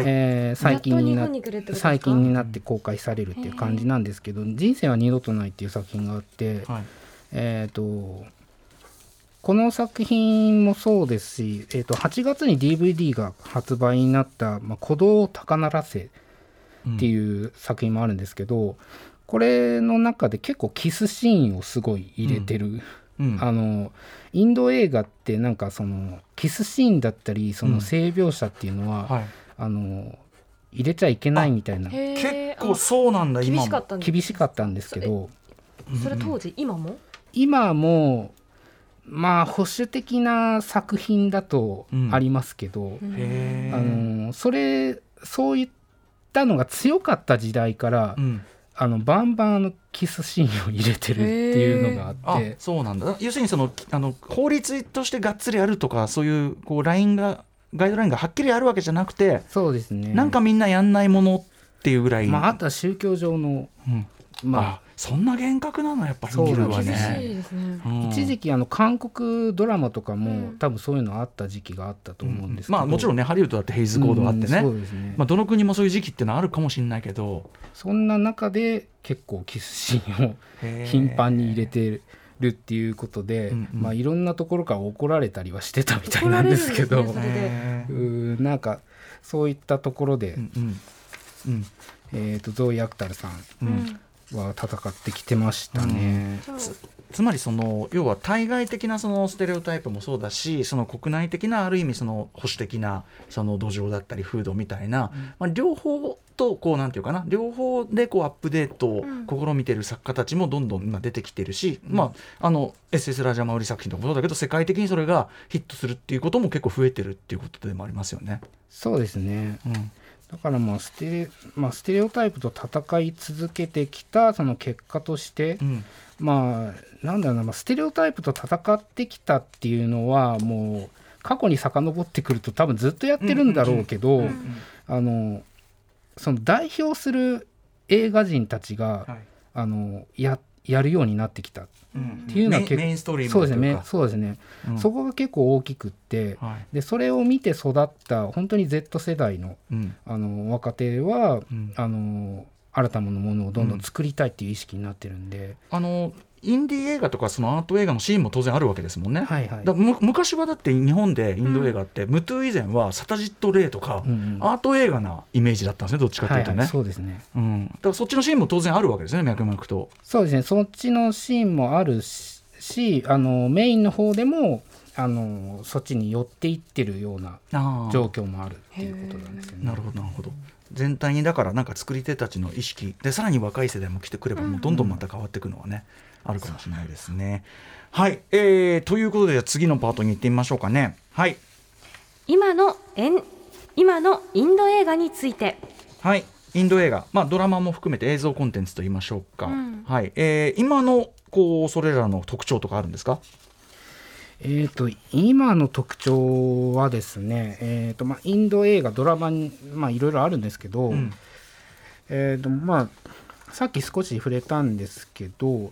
Speaker 4: えー最近にな
Speaker 3: やって
Speaker 4: 最近になって公開されるっていう感じなんですけど「人生は二度とない」っていう作品があって、
Speaker 2: はい。
Speaker 4: えー、とこの作品もそうですし、えー、と8月に DVD が発売になった「まあ、鼓動を高鳴らせ」って
Speaker 2: う
Speaker 4: いう作品もあるんですけど、これの中で結構キスシーンをすごい入れてる、
Speaker 2: ん。うん。
Speaker 4: あのインド映画ってなんかそのキスシーンだったりその性描写っていうのは、
Speaker 2: はい。
Speaker 4: あの入れちゃいけないみたいな。
Speaker 3: へ
Speaker 2: 結
Speaker 3: ー
Speaker 2: 構そうなんだ
Speaker 3: あ
Speaker 2: 今も。
Speaker 3: 厳しかったんです
Speaker 4: 厳しかったんですけど。
Speaker 3: それ当時今も？
Speaker 4: 今もまあ保守的な作品だとありますけど、
Speaker 2: へ
Speaker 4: あ
Speaker 2: え
Speaker 4: のそれそういったのが強かった時代から、
Speaker 2: うん
Speaker 4: あのバンバンあのキスシーンを入れてるっていうのがあ
Speaker 2: あ
Speaker 4: って。
Speaker 2: そうなんだ。要するにそのあの法律としてがっつりあるとかそういうこうラインがガイドラインがはっきりあるわけじゃなくて、
Speaker 4: そうですね。
Speaker 2: なんかみんなやんないものっていうぐらい、
Speaker 4: まあ、あとは宗教上の
Speaker 2: うん。
Speaker 4: まあ
Speaker 2: あそんな厳格なのやっぱりね。
Speaker 3: いですね。
Speaker 2: うん。
Speaker 4: 一時期あの韓国ドラマとかも、
Speaker 3: うん。
Speaker 4: 多分そういうのあった時期があったと思うんですけど、
Speaker 2: まあもちろんねハリウッドだってヘイズコードがあってね、
Speaker 4: うんそうですね、
Speaker 2: まあ、どの国もそういう時期ってのはあるかもしれないけど。
Speaker 4: そんな中で結構キスシーンを頻繁に入れてるっていうことで、
Speaker 2: うんうん。
Speaker 4: まあいろんなところから怒られたりはしてたみたいなんですけど。
Speaker 3: 怒られるん。ですねそれで。
Speaker 2: へ
Speaker 4: うーなんかそういったところで、
Speaker 2: ーうん。うん。
Speaker 4: えー、とゾーイ・アクタルさん
Speaker 2: うん。うん。
Speaker 3: うん
Speaker 4: は戦ってきてましたね。
Speaker 3: そう
Speaker 2: つまりその要は対外的なそのステレオタイプもそうだしその国内的なある意味その保守的なその土壌だったり風土みたいな、まあ、両方とこうなんていうかな両方でこうアップデートを試みてる作家たちもどんどん今出てきてるし、まああの SS ラジャマウリ作品とかもそうだけど世界的にそれがヒットするっていうことも結構増えてるっていうことでもありますよね。
Speaker 4: そうですね。
Speaker 2: うん
Speaker 4: だからまあステレ,、まあ、ステレオタイプと戦い続けてきたその結果として、
Speaker 2: うん。
Speaker 4: まあなんだろうな、まあ、ステレオタイプと戦ってきたっていうのはもう過去に遡ってくると多分ずっとやってるんだろうけど、あのその代表する映画人たちが、
Speaker 2: はい。
Speaker 4: あのややるようになってきた。っ
Speaker 2: うん。
Speaker 4: ていうのは結
Speaker 2: メインメインストリーム
Speaker 4: そうですね。そうですね、
Speaker 2: うん。
Speaker 4: そこが結構大きくって
Speaker 2: はい。
Speaker 4: でそれを見て育った本当に Z 世代の
Speaker 2: うん。
Speaker 4: あの若手は、
Speaker 2: うん。
Speaker 4: あの新たなものをどんどん作りたいっていう意識になってるんで、
Speaker 2: あのインディー映画とかそのアート映画のシーンも当然あるわけですもんね。
Speaker 4: はいはい。
Speaker 2: だむ昔はだって日本でインド映画って、ムトゥ以前はサタジット・レイとか、
Speaker 4: うんうん。
Speaker 2: アート映画なイメージだったんですねどっちかというとね、
Speaker 4: はいはい、そうですね。
Speaker 2: うん、だからそっちのシーンも当然あるわけですね脈々と。
Speaker 4: そうですね。そっちのシーンもあるししあのメインの方でもあのそっちに寄っていってるような状況もあるっていうことなんですよね。
Speaker 2: なるほどなるほど。全体にだからなんか作り手たちの意識。でさらに若い世代も来てくればもうどんどんまた変わっていくのはね、あるかもしれないですね。はい、えー、ということで次のパートに行ってみましょうかね。はい。
Speaker 3: 今のエン今のインド映画について。
Speaker 2: はい、インド映画、まあ、ドラマも含めて映像コンテンツと言いましょうか、
Speaker 3: うん。
Speaker 2: はい。えー今のこうそれらの特徴とかあるんですか、
Speaker 4: えー、と今の特徴はですね、えーとまあ、インド映画ドラマにまあいろいろあるんですけど、
Speaker 2: うん。
Speaker 4: えーとまあ、さっき少し触れたんですけど、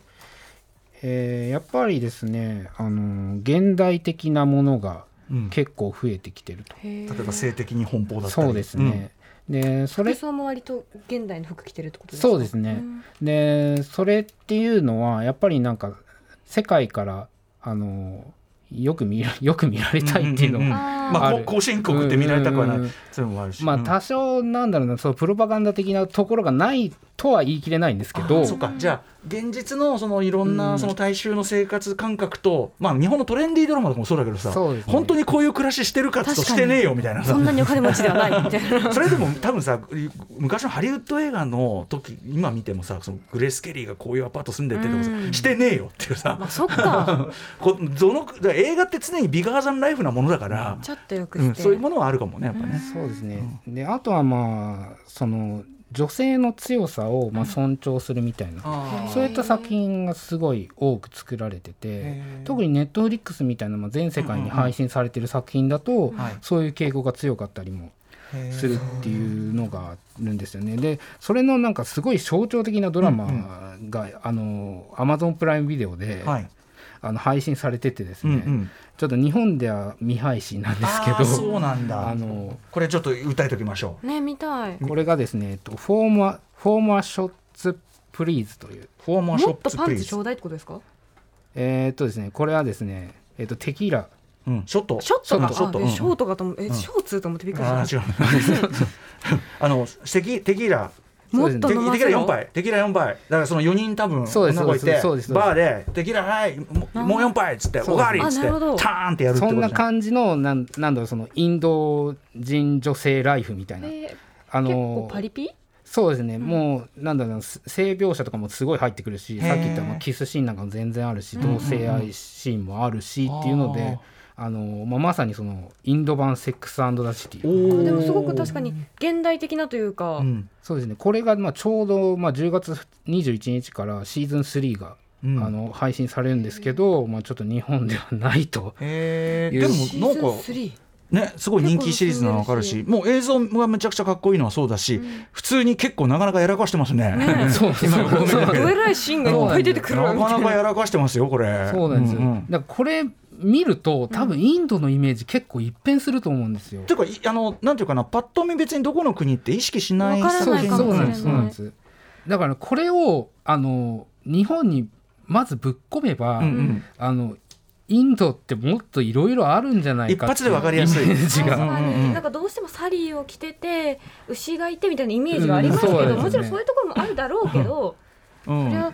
Speaker 4: えーやっぱりですね、あの現代的なものが
Speaker 2: うん。
Speaker 4: 結構増えてきてると。
Speaker 3: 例え
Speaker 2: 例えば性的に奔放だったり。
Speaker 4: そうですね、でそれ
Speaker 3: 服装も割と現代の服着てるってことですか？
Speaker 4: そうですね、でそれっていうのはやっぱりなんか世界からあのよく見ら よく見られたいっていうの
Speaker 2: うんうんうん
Speaker 4: が
Speaker 2: まあ後進国って見られたくはない
Speaker 4: うんうんうん。
Speaker 2: そういうのもあるし。
Speaker 4: まあ
Speaker 2: うん。
Speaker 4: 多少なんだろうなそうプロパガンダ的なところがないとは言い切れないんですけど。
Speaker 2: あそうか。じゃあ現実のそのいろん
Speaker 4: う
Speaker 2: なん。その大衆の生活感覚と、まあ日本のトレンディードラマとかもそうだけどさ、
Speaker 4: ね。
Speaker 2: 本当にこういう暮らししてるかっつうとしてねえよみたいなさ。
Speaker 3: そんなにお金持ちではないみたいな。
Speaker 2: それでも多分さ昔のハリウッド映画の時今見てもさそのグレース・ケリーがこういうアパート住んでってとかさ
Speaker 3: うん。
Speaker 2: してねえよっていうさ。
Speaker 3: まあそっか。
Speaker 2: こどの映画って常にビガーザンライフなものだから、
Speaker 3: ちょっとよく
Speaker 2: うん、
Speaker 3: して、
Speaker 2: そういうものはあるかもねやっぱね。
Speaker 4: そうですね、であとはまあその女性の強さをまあ尊重するみたいな、
Speaker 2: あー。
Speaker 4: そういった作品がすごい多く作られてて特にネットフリックスみたいなまあ全世界に配信されてる作品だと、
Speaker 2: はい。
Speaker 4: そういう傾向が強かったりもするっていうのがあるんですよね。でそれのなんかすごい象徴的なドラマが、あの Amazon プライムビデオで、
Speaker 2: はい
Speaker 4: あの配信されててですね、
Speaker 2: うんうん。
Speaker 4: ちょっと日本では未配信なんですけ
Speaker 2: あーそう
Speaker 4: ど
Speaker 2: なんだ。
Speaker 4: あの
Speaker 2: これちょっと歌いときましょう。
Speaker 3: ね見たい。
Speaker 4: これがですね、えっとフォーマーフォーマーショッツプリーズという。
Speaker 2: フォーマーショップ
Speaker 3: もっとパン
Speaker 2: プリーズ。
Speaker 3: チちょうだいってことですか？
Speaker 4: えーっとですねこれはですねえっとテキーラ。
Speaker 2: うん、ショット。
Speaker 3: ショットが
Speaker 2: ショット。うん
Speaker 3: ショートかと思う。え、
Speaker 2: ん。
Speaker 3: ショーツと思ってびっくり
Speaker 2: あ
Speaker 3: した。
Speaker 2: あ のテキテキーラ
Speaker 3: もっと飲ませろ
Speaker 2: 4杯。テキーラ4杯。だからその4人多分
Speaker 4: そうです
Speaker 2: 女の子いて
Speaker 4: そうですそうです
Speaker 2: バーでテキーラはいもうもう4杯っつっておかわりっつってターンってやるってこ
Speaker 4: そんな感じのなんなんだろうそのインド人女性ライフみたいな、
Speaker 3: え
Speaker 4: あ
Speaker 3: ー結構
Speaker 4: の
Speaker 3: パリピ？
Speaker 4: そうですね、もうなんだろう性描写とかもすごい入ってくるしさっき言ったまあキスシーンなんかも全然あるし、同性愛シーンもあるしっていうので、あのまあ、まさにそのインド版セックスザシティ。
Speaker 3: でもすごく確かに現代的なというか、
Speaker 2: うん。
Speaker 4: そうですね。これがまあちょうどまあ10月21日からシーズン3が、
Speaker 2: うん。
Speaker 4: あの配信されるんですけど、まあ、ちょっと日本ではないと。いう
Speaker 3: シー
Speaker 2: でもなんか
Speaker 3: 3
Speaker 2: ねすごい人気シリーズなの分かるしもう映像がめちゃくちゃかっこいいのはそうだし普通に結構なかなかやらかしてますね。
Speaker 3: ね
Speaker 4: そう。そう。
Speaker 2: 今ごめんなさい
Speaker 3: どえらいシーンがいっぱい出てくる
Speaker 2: な。かなかやらかしてますよこれ。
Speaker 4: そうなんですよ、
Speaker 2: んん。
Speaker 4: だからこれ見ると多分インドのイメージ結構一変すると思うんですよ。
Speaker 2: ていうかいあのなんていうかなパッと見別にどこの国って意識しない
Speaker 3: わから
Speaker 4: そう
Speaker 3: ないかもしれない。
Speaker 4: そうなんですそうなんです。だからこれをあの日本にまずぶっ込めば、
Speaker 2: うんうん。
Speaker 4: あのインドってもっといろいろあるんじゃないか
Speaker 2: 一発でわかりやすい。
Speaker 4: イメージが。
Speaker 3: なんかどうしてもサリーを着てて牛がいてみたいなイメージがありますけど、
Speaker 4: うんね。
Speaker 3: もちろんそういうところもあるだろうけど、
Speaker 2: うん。
Speaker 3: それは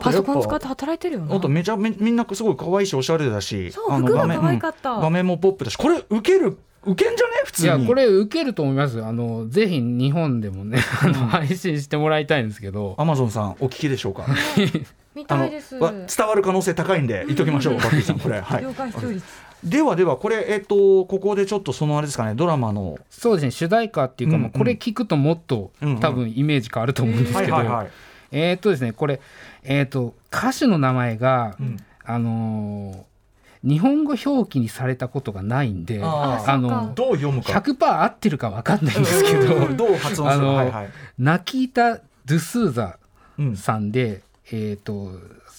Speaker 3: パソコン使って働いてるよな。
Speaker 2: あとめちゃめみんなすごい可愛いしおしゃれだし
Speaker 3: そう服が可愛かった。
Speaker 2: うん画面もポップだしこれ受ける受けんじゃね？普
Speaker 4: い
Speaker 2: 通に。
Speaker 4: やこれ受けると思いますあのぜひ日本でもね あの配信してもらいたいんですけど。
Speaker 2: アマゾンさんお聞きでしょうか？
Speaker 3: み
Speaker 2: あの
Speaker 3: たいです。
Speaker 2: わ伝わる可能性高いんで言っときましょうバッキーさんこれ。はい。
Speaker 3: 了解視聴率
Speaker 2: ではではこれえっとここでちょっとそのあれですかねドラマの。
Speaker 4: そうですね主題歌っていうか、
Speaker 2: うん
Speaker 4: まあこれ聞くともっと、
Speaker 2: うんうん。
Speaker 4: 多分イメージ変わると思うんですけど、
Speaker 2: はいはいはい
Speaker 4: えーっとですねこれえーっと歌手の名前が、
Speaker 2: うん。
Speaker 4: あのー日本語表記にされたことがないんで
Speaker 2: あ
Speaker 4: の
Speaker 3: そうか。
Speaker 2: どう読むか。
Speaker 4: 100%合ってるか分かんないんですけど、
Speaker 2: う んどう発音する
Speaker 4: あの
Speaker 2: はいはい。
Speaker 4: ナキータ・ドゥスーザ
Speaker 2: うん
Speaker 4: さん。で、えーっと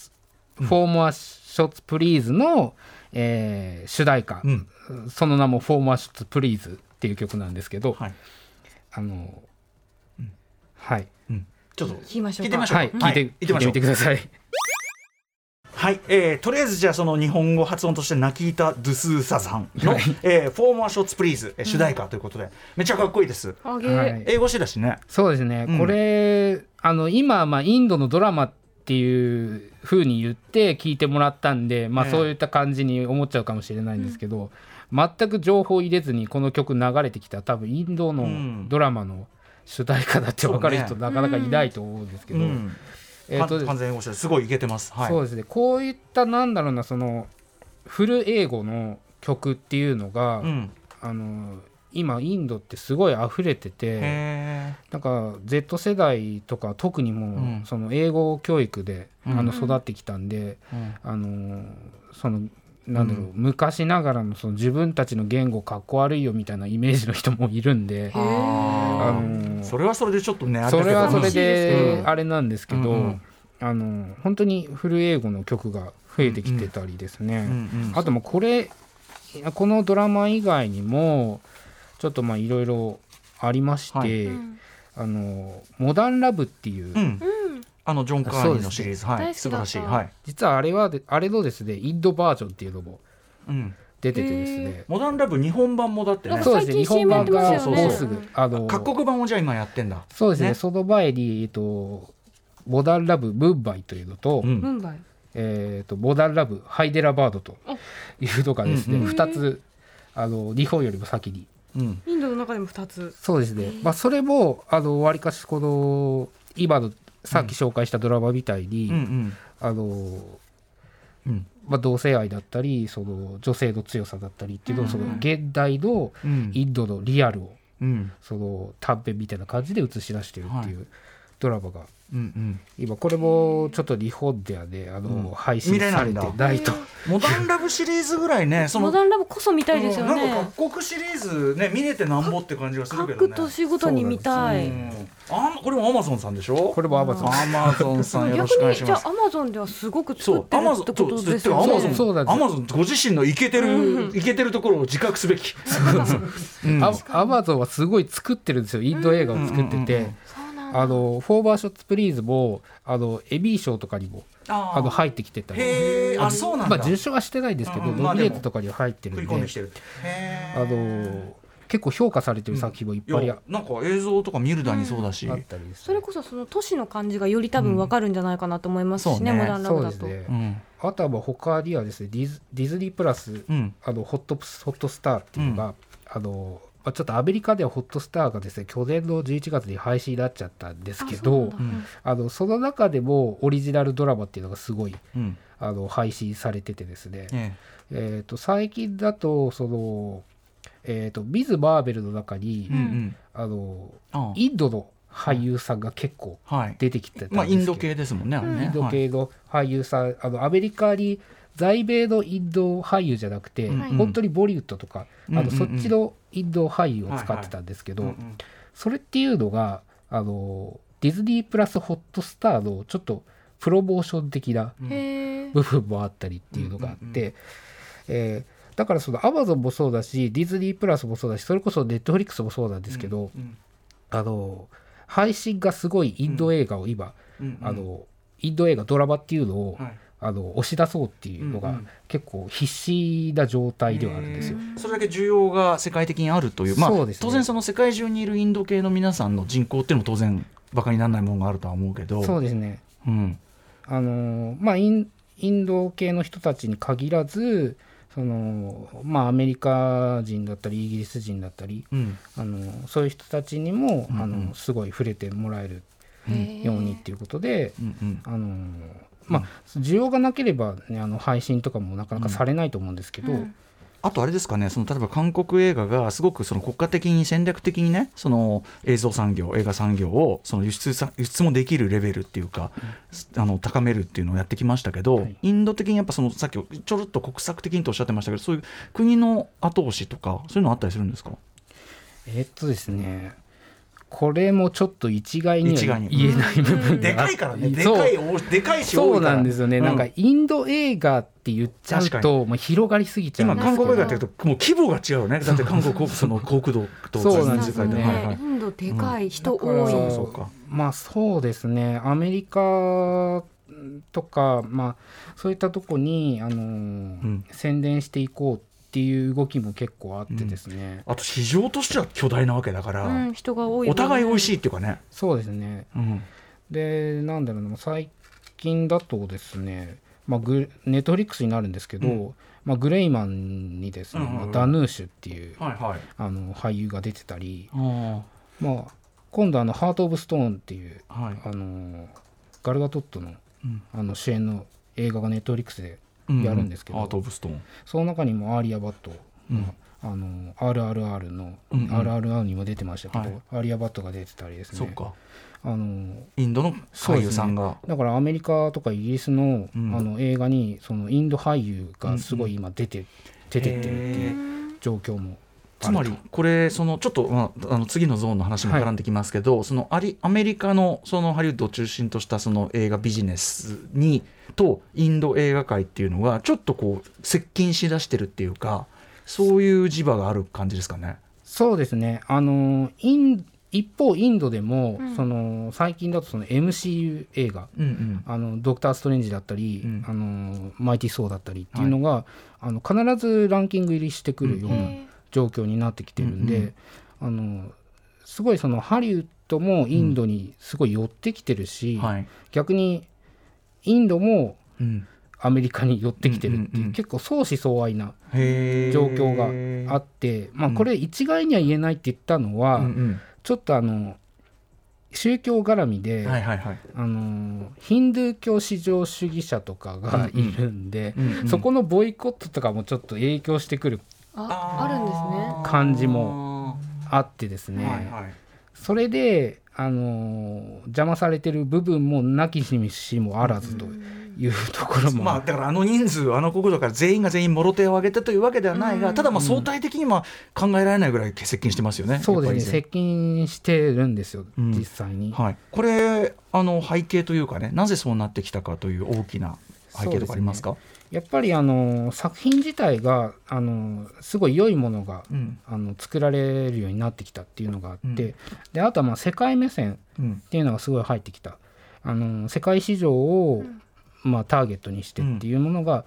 Speaker 4: 「Four More Shots Please の」えー主題歌、
Speaker 2: うん。
Speaker 4: その名も「Four More Shots Please」っていう曲なんですけど、
Speaker 2: はい。
Speaker 4: あのはい
Speaker 2: うんちょっと
Speaker 3: 聞きましょうか。
Speaker 2: 聞いてみましょう
Speaker 4: はい、聞いて、
Speaker 2: 行ってみましょう。
Speaker 4: 聞いてみてください。
Speaker 2: はい、えー、とりあえずじゃあその日本語発音としてナキータ・ドゥスーサさんの、えーフォーマーショッツ・プリーズ、えー主題歌ということで、めっちゃかっこいいです。
Speaker 4: はい。
Speaker 2: 英語詞だしね。
Speaker 4: そうですね、
Speaker 2: うん。
Speaker 4: これあの今、まあ、インドのドラマっていう風に言って聞いてもらったんで、まあ、
Speaker 2: ええ。
Speaker 4: そういった感じに思っちゃうかもしれないんですけど、全く情報入れずにこの曲流れてきたら多分インド
Speaker 2: うん。
Speaker 4: のドラマの主題歌だって分かる人、なかなかいないと思うんですけど、
Speaker 2: うん。
Speaker 4: えーと
Speaker 2: 完完全英語すごいいけてます。はい。
Speaker 4: そうですねこういったなんだろうなそのフル英語の曲っていうのが、
Speaker 2: うん、
Speaker 4: あの今インドってすごい溢れてて。
Speaker 2: へ
Speaker 4: なんか Z 世代とか特にもう、
Speaker 2: うん。
Speaker 4: その英語教育で、
Speaker 2: うん。
Speaker 4: あの育ってきたんで、あのーそのなんだろう、
Speaker 2: うん。
Speaker 4: 昔ながらのその自分たちの言語かっこ悪いよみたいなイメージの人もいるんで、
Speaker 2: あ
Speaker 4: のー
Speaker 2: それはそれでちょっとねあれ
Speaker 4: それはそれ
Speaker 3: で
Speaker 4: あれなんですけど、
Speaker 2: うんうん
Speaker 4: あの本当にフル英語の曲が増えてきてたりですね、
Speaker 2: うんうん
Speaker 4: あともうこれこのドラマ以外にもちょっとまあいろいろありまして、
Speaker 2: はい。
Speaker 3: うん。
Speaker 4: あのモダンラブっていう、
Speaker 2: うん
Speaker 3: うん
Speaker 2: あのジョン・カーニーのシリーズ、はい、素晴らしい。はい、
Speaker 4: 実はあれはであれのですねインドバージョンっていうのも
Speaker 2: うん、
Speaker 4: 出ててですね。
Speaker 2: モダンラブ日本版もだってね。
Speaker 4: そうですね。日本版がもうすぐ。あの
Speaker 2: 各国版をじゃあ今やってんだ。
Speaker 4: そうですね。
Speaker 2: ね。
Speaker 4: その前に、えっと、モダンラブムンバイというのと,、
Speaker 2: うん。
Speaker 3: ムンバイ。
Speaker 4: えっとモダンラブハイデラバードというのがですね、
Speaker 2: うんうん。
Speaker 4: 2つあの日本よりも先に。
Speaker 2: うん。
Speaker 3: インドの中でも2つ。
Speaker 4: そうですね、まあ、それもあのわりかしこの今のさっき紹介したドラマみたいに、
Speaker 2: うん。うん
Speaker 4: あの
Speaker 2: うん。
Speaker 4: まあ、同性愛だったりその女性の強さだったりっていうのをその現代の
Speaker 2: うん。
Speaker 4: インドのリアルを
Speaker 2: うん。
Speaker 4: その短編みたいな感じで映し出してるっていうドラマが
Speaker 2: うんうん。
Speaker 4: 今これもちょっと日本ではねあの、
Speaker 2: うん。
Speaker 4: 配信されてないと。
Speaker 2: モダンラブシリーズぐらいね その
Speaker 3: モダンラブこそ見たいですよ
Speaker 2: なんか
Speaker 3: ね
Speaker 2: 各国シリーズね見れてなんぼって感じがするけどね。
Speaker 3: 各年ごとに見たい。
Speaker 2: うんあこれもアマゾンさんでしょ？
Speaker 4: これもアマゾン。
Speaker 2: アマゾンさんよろしくお願いします。
Speaker 3: 逆にじゃあアマゾンではすごく作ってるってことですよ
Speaker 2: アマゾン
Speaker 3: ね
Speaker 4: そうなんです
Speaker 2: アマゾンご自身のイケてるイケてるところを自覚すべき。うん
Speaker 4: アアマゾンはすごい作ってるんですよ。インド映画を作ってて、
Speaker 2: うんうんうんうん
Speaker 4: あの Four More Shots Please もあのエミー賞とかにも
Speaker 2: あ
Speaker 4: の入ってきてたり。
Speaker 2: あそうなんだ。
Speaker 4: まあ受賞はしてないんですけど、
Speaker 2: うん
Speaker 4: ノミネートとかには入ってるんで。あ
Speaker 2: ー。
Speaker 4: の結構評価されてる作品もいっぱいあ
Speaker 2: いやなんか映像とか見るだにそうだし、
Speaker 4: あったりですね
Speaker 3: それこそその都市の感じがより多分わかるんじゃないかなと思いますしね、
Speaker 2: うん
Speaker 3: モダンラブだと。
Speaker 4: あとはもう他にはですねディズディズニープラス、
Speaker 2: うん。
Speaker 4: あのホットホットスターっていうのが、あのまあ、ちょっとアメリカではホットスターがですね去年の11月に配信になっちゃったんですけど
Speaker 3: あ
Speaker 4: のその中でもオリジナルドラマっていうのがすごい
Speaker 2: うん。
Speaker 4: あの配信されててですね、
Speaker 2: え
Speaker 4: え。ー、と最近だとその、えー、とミズ・マーベルの中に、
Speaker 2: えうんうん。
Speaker 4: あの
Speaker 2: ああ。
Speaker 4: インドの俳優さんが結構
Speaker 2: はい。
Speaker 4: 出てきてたんですけど、
Speaker 2: まあインド系ですもんねね。
Speaker 4: インド系の俳優さん、あのアメリカに在米のインド俳優じゃなくて、
Speaker 2: はい。
Speaker 4: 本当にボリウッドとか、
Speaker 2: うん。うん。うん。
Speaker 4: あのそっちのインド俳優を使ってたんですけど、それっていうのがあのディズニープラスホットスターのちょっとプロモーション的な。部分もあったりっていうのがあって、
Speaker 2: うんうんう
Speaker 4: えーだからそのアマゾンもそうだしディズニープラスもそうだしそれこそネットフリックスもそうなんですけど、
Speaker 2: うん
Speaker 4: あの配信がすごいインド映画を今、
Speaker 2: うんうん。
Speaker 4: あのインド映画ドラマっていうのを、
Speaker 2: はい
Speaker 4: あの押し出そうっていうのが
Speaker 2: うんうん。
Speaker 4: 結構必死な状態ではあるんですよ。
Speaker 2: へー。それだけ需要が世界的にあるという、まあ
Speaker 4: ね。
Speaker 2: 当然その世界中にいるインド系の皆さんの人口っていうのも当然バカにならないものがあるとは思うけど。
Speaker 4: そうですね。
Speaker 2: うん。
Speaker 4: あのまあインインド系の人たちに限らずそのまあアメリカ人だったりイギリス人だったり
Speaker 2: うん。
Speaker 4: あのそういう人たちにも、
Speaker 2: うんうん。
Speaker 4: あのすごい触れてもらえるようにっていうことで、
Speaker 2: うんうん。
Speaker 4: あのまあ需要がなければ、ね、あの配信とかもなかなかされないと思うんですけど、
Speaker 3: うん。
Speaker 2: あとあれですかねその例えば韓国映画がすごくその国家的に戦略的にねその映像産業映画産業をその輸出さ輸出もできるレベルっていうか、あの高めるっていうのをやってきましたけど、
Speaker 4: はい。
Speaker 2: インド的にやっぱそのさっきちょろっと国策的にとおっしゃってましたけどそういう国の後押しとかそういうのあったりするんですか？
Speaker 4: えっとですねこれもちょっと一概には言えない部分
Speaker 2: でかいからね。で
Speaker 4: そう
Speaker 2: かいおでかいし
Speaker 4: そう
Speaker 2: 多いから。
Speaker 4: なんですよね、
Speaker 2: う
Speaker 4: なんかインド映画って言っちゃうと、まあ、広がりすぎちゃうん
Speaker 2: 今
Speaker 4: ですけど
Speaker 2: 韓国映画っていうともう規模が違うよねだって韓国その国土と
Speaker 4: そうなんですよね。
Speaker 2: はいはい。
Speaker 3: インドでかい人多い。
Speaker 2: そうそうか
Speaker 4: まあそうですね。アメリカとか、まあ、そういったとこに、あのー
Speaker 2: ん。
Speaker 4: 宣伝していこうっていう動きも結構あってですね、
Speaker 2: あと市場としては巨大なわけだから、
Speaker 3: うん、人が多い。
Speaker 2: お互い美味しい
Speaker 3: い。
Speaker 2: っていうかね、
Speaker 4: そうですね。
Speaker 2: うん。
Speaker 4: でなんだろうな最近だとですね、まあ、グネットフリックスになるんですけど、
Speaker 2: うん。
Speaker 4: まあ、グレイマンにですね、
Speaker 2: うんうん
Speaker 4: ダヌーシュっていう
Speaker 2: はいはい。
Speaker 4: あの俳優が出てたり、
Speaker 2: あ
Speaker 4: まあ、今度あの「ハート・オブ・ストーン」っていう
Speaker 2: あはい。
Speaker 4: あのガル・ガドットの
Speaker 2: うん。
Speaker 4: あの主演の映画がネットフリックスで
Speaker 2: うん
Speaker 4: やるんですけど、
Speaker 2: ハート・オブ・ストーン。
Speaker 4: その中にもアーリア・バット、
Speaker 2: うん。
Speaker 4: あの RRR の、
Speaker 2: うんうん。
Speaker 4: RRR にも出てましたけど、
Speaker 2: はい。
Speaker 4: アーリア・バットが出てたりですね。
Speaker 2: そっか。
Speaker 4: あの
Speaker 2: インドの俳優さんが、
Speaker 4: だからアメリカとかイギリスの,、
Speaker 2: うん。
Speaker 4: あの映画にそのインド俳優がすごい今出て,、出てってるっていう状況も
Speaker 2: つまりこれそのちょっと、まあ、あの次のゾーンの話も絡んできますけど、そのアリアメリカのそのハリウッドを中心としたその映画ビジネスにとインド映画界っていうのがちょっとこう接近しだしてるっていうかそういう磁場がある感じですかね？
Speaker 4: そうですね。あのイン一方インドでも、
Speaker 3: うん。
Speaker 4: その最近だとその MCU 映画
Speaker 2: うんうん。
Speaker 4: あのドクター・ストレンジだったり、
Speaker 2: うん。
Speaker 4: あのマイティ・ソーだったりっていうのが、あの必ずランキング入りしてくるような
Speaker 3: へ
Speaker 4: 状況になってきてるんで、
Speaker 2: うん
Speaker 4: あのすごいそのハリウッドもインドにすごい寄ってきてるし、
Speaker 2: はい。
Speaker 4: 逆にインドも
Speaker 2: うん。
Speaker 4: アメリカに寄ってきてるっていう,、
Speaker 2: うんうんうん。
Speaker 4: 結構相思相愛な状況があって、まあ、これ一概には言えないって言ったのは、
Speaker 2: うん
Speaker 4: ちょっとあの宗教絡みで、
Speaker 2: うんはいはいはい。
Speaker 4: あのヒンドゥー教至上主義者とかがいるんで、
Speaker 2: うんうん。
Speaker 4: そこのボイコットとかもちょっと影響してくる
Speaker 3: ああるんですね。
Speaker 4: 感じもあってですね、
Speaker 2: はいはい。
Speaker 4: それで、あの邪魔されてる部分もなきにしもあらずというところも、
Speaker 2: まあ、だからあの人数あの国土から全員が全員もろ手を挙げてというわけではないが、ただまあ相対的にまあ考えられないぐらい接近してますよね。
Speaker 4: そうですね。接近してるんですよ、
Speaker 2: うん。
Speaker 4: 実際に。
Speaker 2: はい、これあの背景というかねなぜそうなってきたかという大きな背景とかありますか？
Speaker 4: やっぱりあの作品自体があのすごい良いものが
Speaker 2: うん。
Speaker 4: あの作られるようになってきたっていうのがあって、
Speaker 2: うん。
Speaker 4: であとはまあ世界目線
Speaker 2: うん。
Speaker 4: っていうのがすごい入ってきた。あの世界市場を、まあ、ターゲットにしてっていうものが、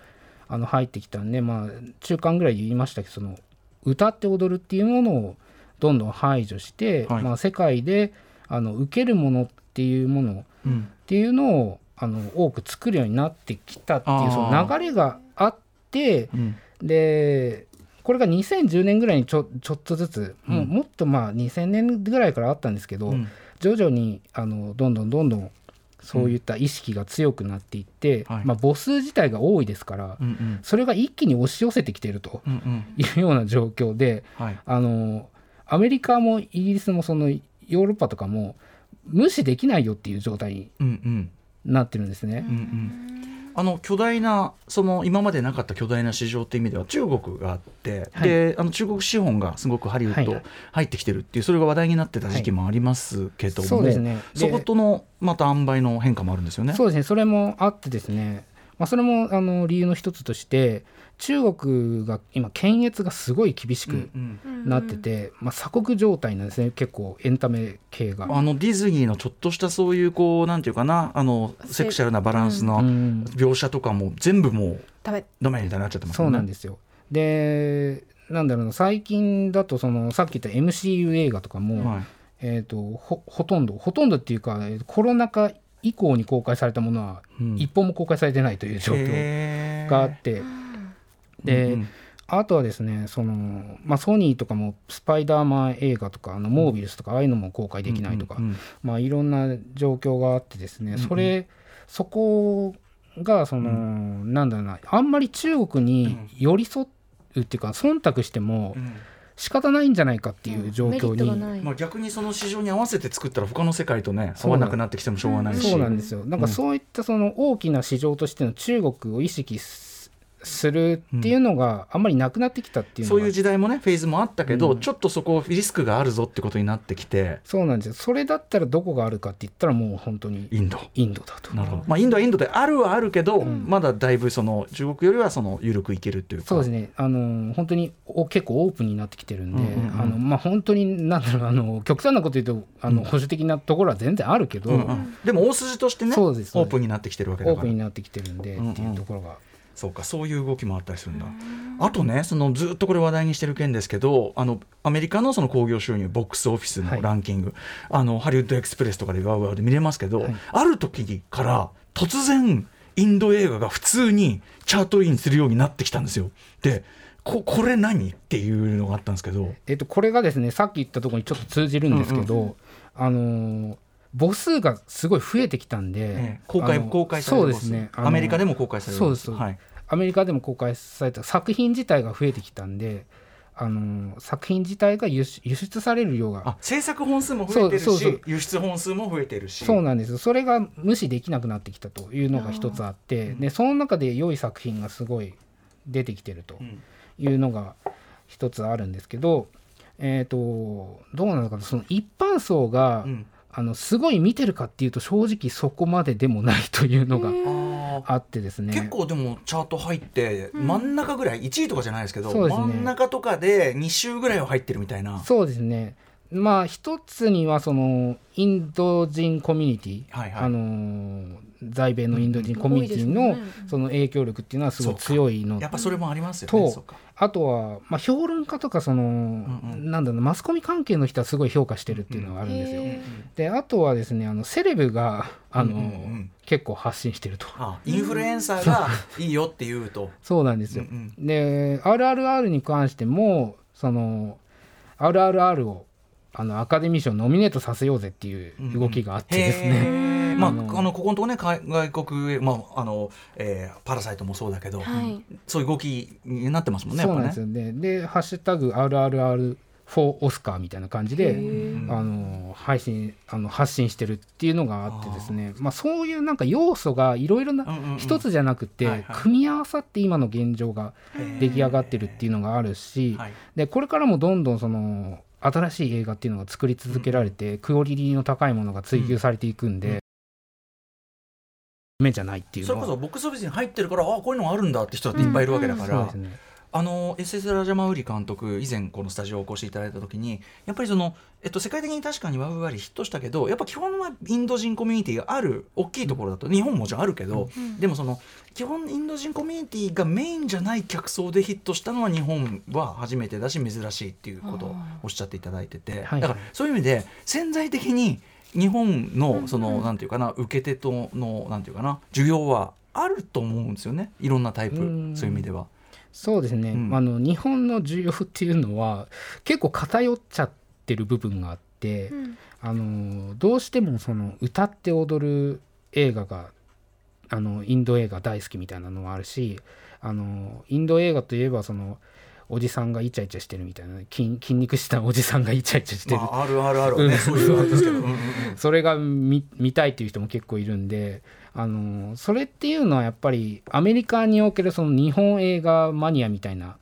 Speaker 4: あの入ってきたんで、まあ、中間ぐらいで言いましたけどその歌って踊るっていうものをどんどん排除して、
Speaker 2: はい。
Speaker 4: まあ、世界であの受けるものっていうもの
Speaker 2: うん。
Speaker 4: っていうのをあの多く作るようになってきたっていうその流れがあって
Speaker 2: うん。
Speaker 4: でこれが2010年ぐらいにちょちょっとずつ、もうもっとまあ2000年ぐらいからあったんですけど、
Speaker 2: うん。
Speaker 4: 徐々にあのどんどんどんどんそういった意識が強くなっていって、
Speaker 2: はい。
Speaker 4: まあ、母数自体が多いですから、
Speaker 2: うんうん。
Speaker 4: それが一気に押し寄せてきてると
Speaker 2: うんうん。
Speaker 4: いうような状況で
Speaker 2: はい。
Speaker 4: あのアメリカもイギリスもそのヨーロッパとかも無視できないよっていう状態に
Speaker 2: うんうん
Speaker 4: なってるんですね。
Speaker 2: うんうん。あの巨大なその今までなかった巨大な市場っていう意味では中国があって、
Speaker 4: はい。
Speaker 2: であの中国資本がすごくハリウッド
Speaker 4: はい。
Speaker 2: 入ってきてるっていうそれが話題になってた時期もありますけども、
Speaker 4: そうですね。
Speaker 2: ことのまた塩梅の変化もあるんですよね。
Speaker 4: そうですね。それもあってですね、まあ、それもあの理由の一つとして中国が今検閲がすごい厳しく
Speaker 2: うんうん。
Speaker 4: なってて、まあ、鎖国状態なんですね。結構エンタメ系が。
Speaker 2: あのディズニーのちょっとしたそういうこうなんていうかなあのセクシャルなバランス
Speaker 4: う
Speaker 2: の
Speaker 4: ん。
Speaker 2: 描写とかも全部もう
Speaker 3: ダメ
Speaker 2: ダメみたいになっちゃってますね。
Speaker 4: うなんですよ。でなんだろうな最近だとそのさっき言った MCU 映画とかも、
Speaker 2: はい。
Speaker 4: えー、とほほとんどほとんどっていうかえーコロナ禍以降に公開されたものは
Speaker 2: うん。
Speaker 4: 一本も公開されてないという状況があって、で、
Speaker 2: うんうん。
Speaker 4: あとはですねその、まあ、ソニーとかもスパイダーマン映画とかあのモービルスとかああいうのも公開できないとか、
Speaker 2: うんうん
Speaker 4: まあ、いろんな状況があってですねそれ、そこがその、なんだろうなあんまり中国に寄り添うっていうか忖度しても
Speaker 2: うん。
Speaker 4: 仕方ないんじゃないかっていう状況に、
Speaker 3: ットがない、
Speaker 2: まあ、逆にその市場に合わせて作ったら他の世界とね合わなくなってきてもしょうがないし。
Speaker 4: そうなんですよ。なんかそういったその大きな市場としての中国を意識すするっていうのがあんまりなくなってきたっていうのが、
Speaker 2: そういう時代もねフェーズもあったけど、
Speaker 4: うん。
Speaker 2: ちょっとそこリスクがあるぞってことになってきて。
Speaker 4: そうなんですよ。それだったらどこがあるかって言ったらもう本当に
Speaker 2: インド。
Speaker 4: インドだと。
Speaker 2: なるほど。まあ、インドはインドであるはあるけど、まだだいぶその中国よりはその緩くいけるっていうか。
Speaker 4: そうですね。あの本当にお結構オープンになってきてるんで、
Speaker 2: うんうんうん。
Speaker 4: あのまあ、本当になんだろうあの極端なこと言うとあの、保守的なところは全然あるけど、
Speaker 2: うんうん。でも大筋としてね
Speaker 4: そうですそうです。
Speaker 2: オープンになってきてるわけだ
Speaker 4: オー
Speaker 2: から
Speaker 4: プンになってきてるんで、
Speaker 2: うんうん
Speaker 4: っていうところが。
Speaker 2: そうかそういう動きもあったりするんだ。あとねそのずっとこれ話題にしてる件ですけどあのアメリカのその興行収入ボックスオフィスのランキング、あのハリウッドエクスプレスとかでワウワウで見れますけど、
Speaker 4: はい。
Speaker 2: ある時から突然インド映画が普通にチャートインするようになってきたんですよ。でここれ何っていうのがあったんですけど。
Speaker 4: えっと、これがですねさっき言ったところにちょっと通じるんですけど、あのー母数がすごい増えてきたんで、
Speaker 2: ええ公開公開される
Speaker 4: そうですね。
Speaker 2: アメリカでも公開される。
Speaker 4: そうです。
Speaker 2: はい、
Speaker 4: アメリカでも公開された作品自体が増えてきたんで、あのー作品自体が輸出される量が
Speaker 2: あ制作本数も増えてるし輸出本数も増えてるし。
Speaker 4: そうなんです。よそれが無視できなくなってきたというのが一つあってでその中で良い作品がすごい出てきてると
Speaker 2: うん。
Speaker 4: いうのが一つあるんですけど、えー、とどうなのかな。その一般層が、
Speaker 2: うん
Speaker 4: あのすごい見てるかっていうと正直そこまででもないというのが
Speaker 2: あ
Speaker 4: ってですね。
Speaker 2: 結構でもチャート入って真ん中ぐらい1位とかじゃないですけど
Speaker 4: すね。
Speaker 2: 真ん中とかで2週ぐらいは入ってるみたいな。
Speaker 4: そうですねまあ一つにはそのインド人コミュニティ、
Speaker 2: はいはい。
Speaker 4: あのー在米のインド人コミュニティ
Speaker 3: うん
Speaker 4: のその影響力っていうのはすごい強いの。
Speaker 2: やっぱそれもありますよね。
Speaker 4: と
Speaker 2: そうか。
Speaker 4: あとは、まあ、評論家とかその、
Speaker 2: ん
Speaker 4: なんだろうマスコミ関係の人はすごい評価してるっていうのがあるんですよ。
Speaker 3: へ
Speaker 4: であとはですねあのセレブがあの、
Speaker 2: うんうんうん。
Speaker 4: 結構発信してると。
Speaker 2: あインフルエンサーがいいよって言うと。
Speaker 4: そうなんですよ。
Speaker 2: うん
Speaker 4: で RRR に関してもその RRR をあのアカデミー賞ノミネートさせようぜっていう動きがあってですね、
Speaker 2: まあ、
Speaker 4: あの
Speaker 2: ここのとこね海外国へ、まああのえーパラサイトもそうだけど、
Speaker 3: はい。
Speaker 2: そういう動きになってますもんね。
Speaker 4: そうなんですよね。で「ハッシュタグ #RRR フォーオスカー」みたいな感じで
Speaker 3: ー。
Speaker 4: あの配信あの発信してるっていうのがあってですね。まあ、そういうなんか要素がいろいろな
Speaker 2: うんうんうん。
Speaker 4: 一つじゃなくて、
Speaker 2: はいはい。
Speaker 4: 組み合わさって今の現状が出来上がってるっていうのがあるし、
Speaker 2: はい。
Speaker 4: でこれからもどんどんその新しい映画っていうのが作り続けられて、クオリティの高いものが追求されていくんで、夢じゃないっていう
Speaker 2: それこそボックスオフィスに入ってるからあこういうのがあるんだって人だっていっぱいいるわけだから、
Speaker 4: そうですね
Speaker 2: あの SS ラジャマウリ監督以前このスタジオお越しいただいた時にやっぱりその、えっと、世界的に確かにワウワリヒットしたけどやっぱ基本はインド人コミュニティがある大きいところだと日本ももちろんあるけど、でもその基本インド人コミュニティがメインじゃない客層でヒットしたのは日本は初めてだし珍しいっていうことをおっしゃっていただいてて、
Speaker 4: はい。
Speaker 2: だからそういう意味で潜在的に日本のその、なんていうかな受け手とのなんていうかな需要はあると思うんですよね。いろんなタイプ。
Speaker 4: うん。
Speaker 2: そういう意味では。
Speaker 4: そうですね、
Speaker 2: うん。
Speaker 4: あの日本の需要っていうのは結構偏っちゃってる部分があって、
Speaker 3: うん。
Speaker 4: あのどうしてもその歌って踊る映画があのインド映画大好きみたいなのもあるしあのインド映画といえばそのおじさんがイチャイチャしてるみたいな筋筋肉したおじさんがイチャイチャしてる、
Speaker 2: まあ、あるあるあるね、
Speaker 4: うん。
Speaker 2: そういうのあるんですけど、うんうんうん。
Speaker 4: それが見見たいっていう人も結構いるんであのそれっていうのはやっぱりアメリカにおけるその日本映画マニアみたいな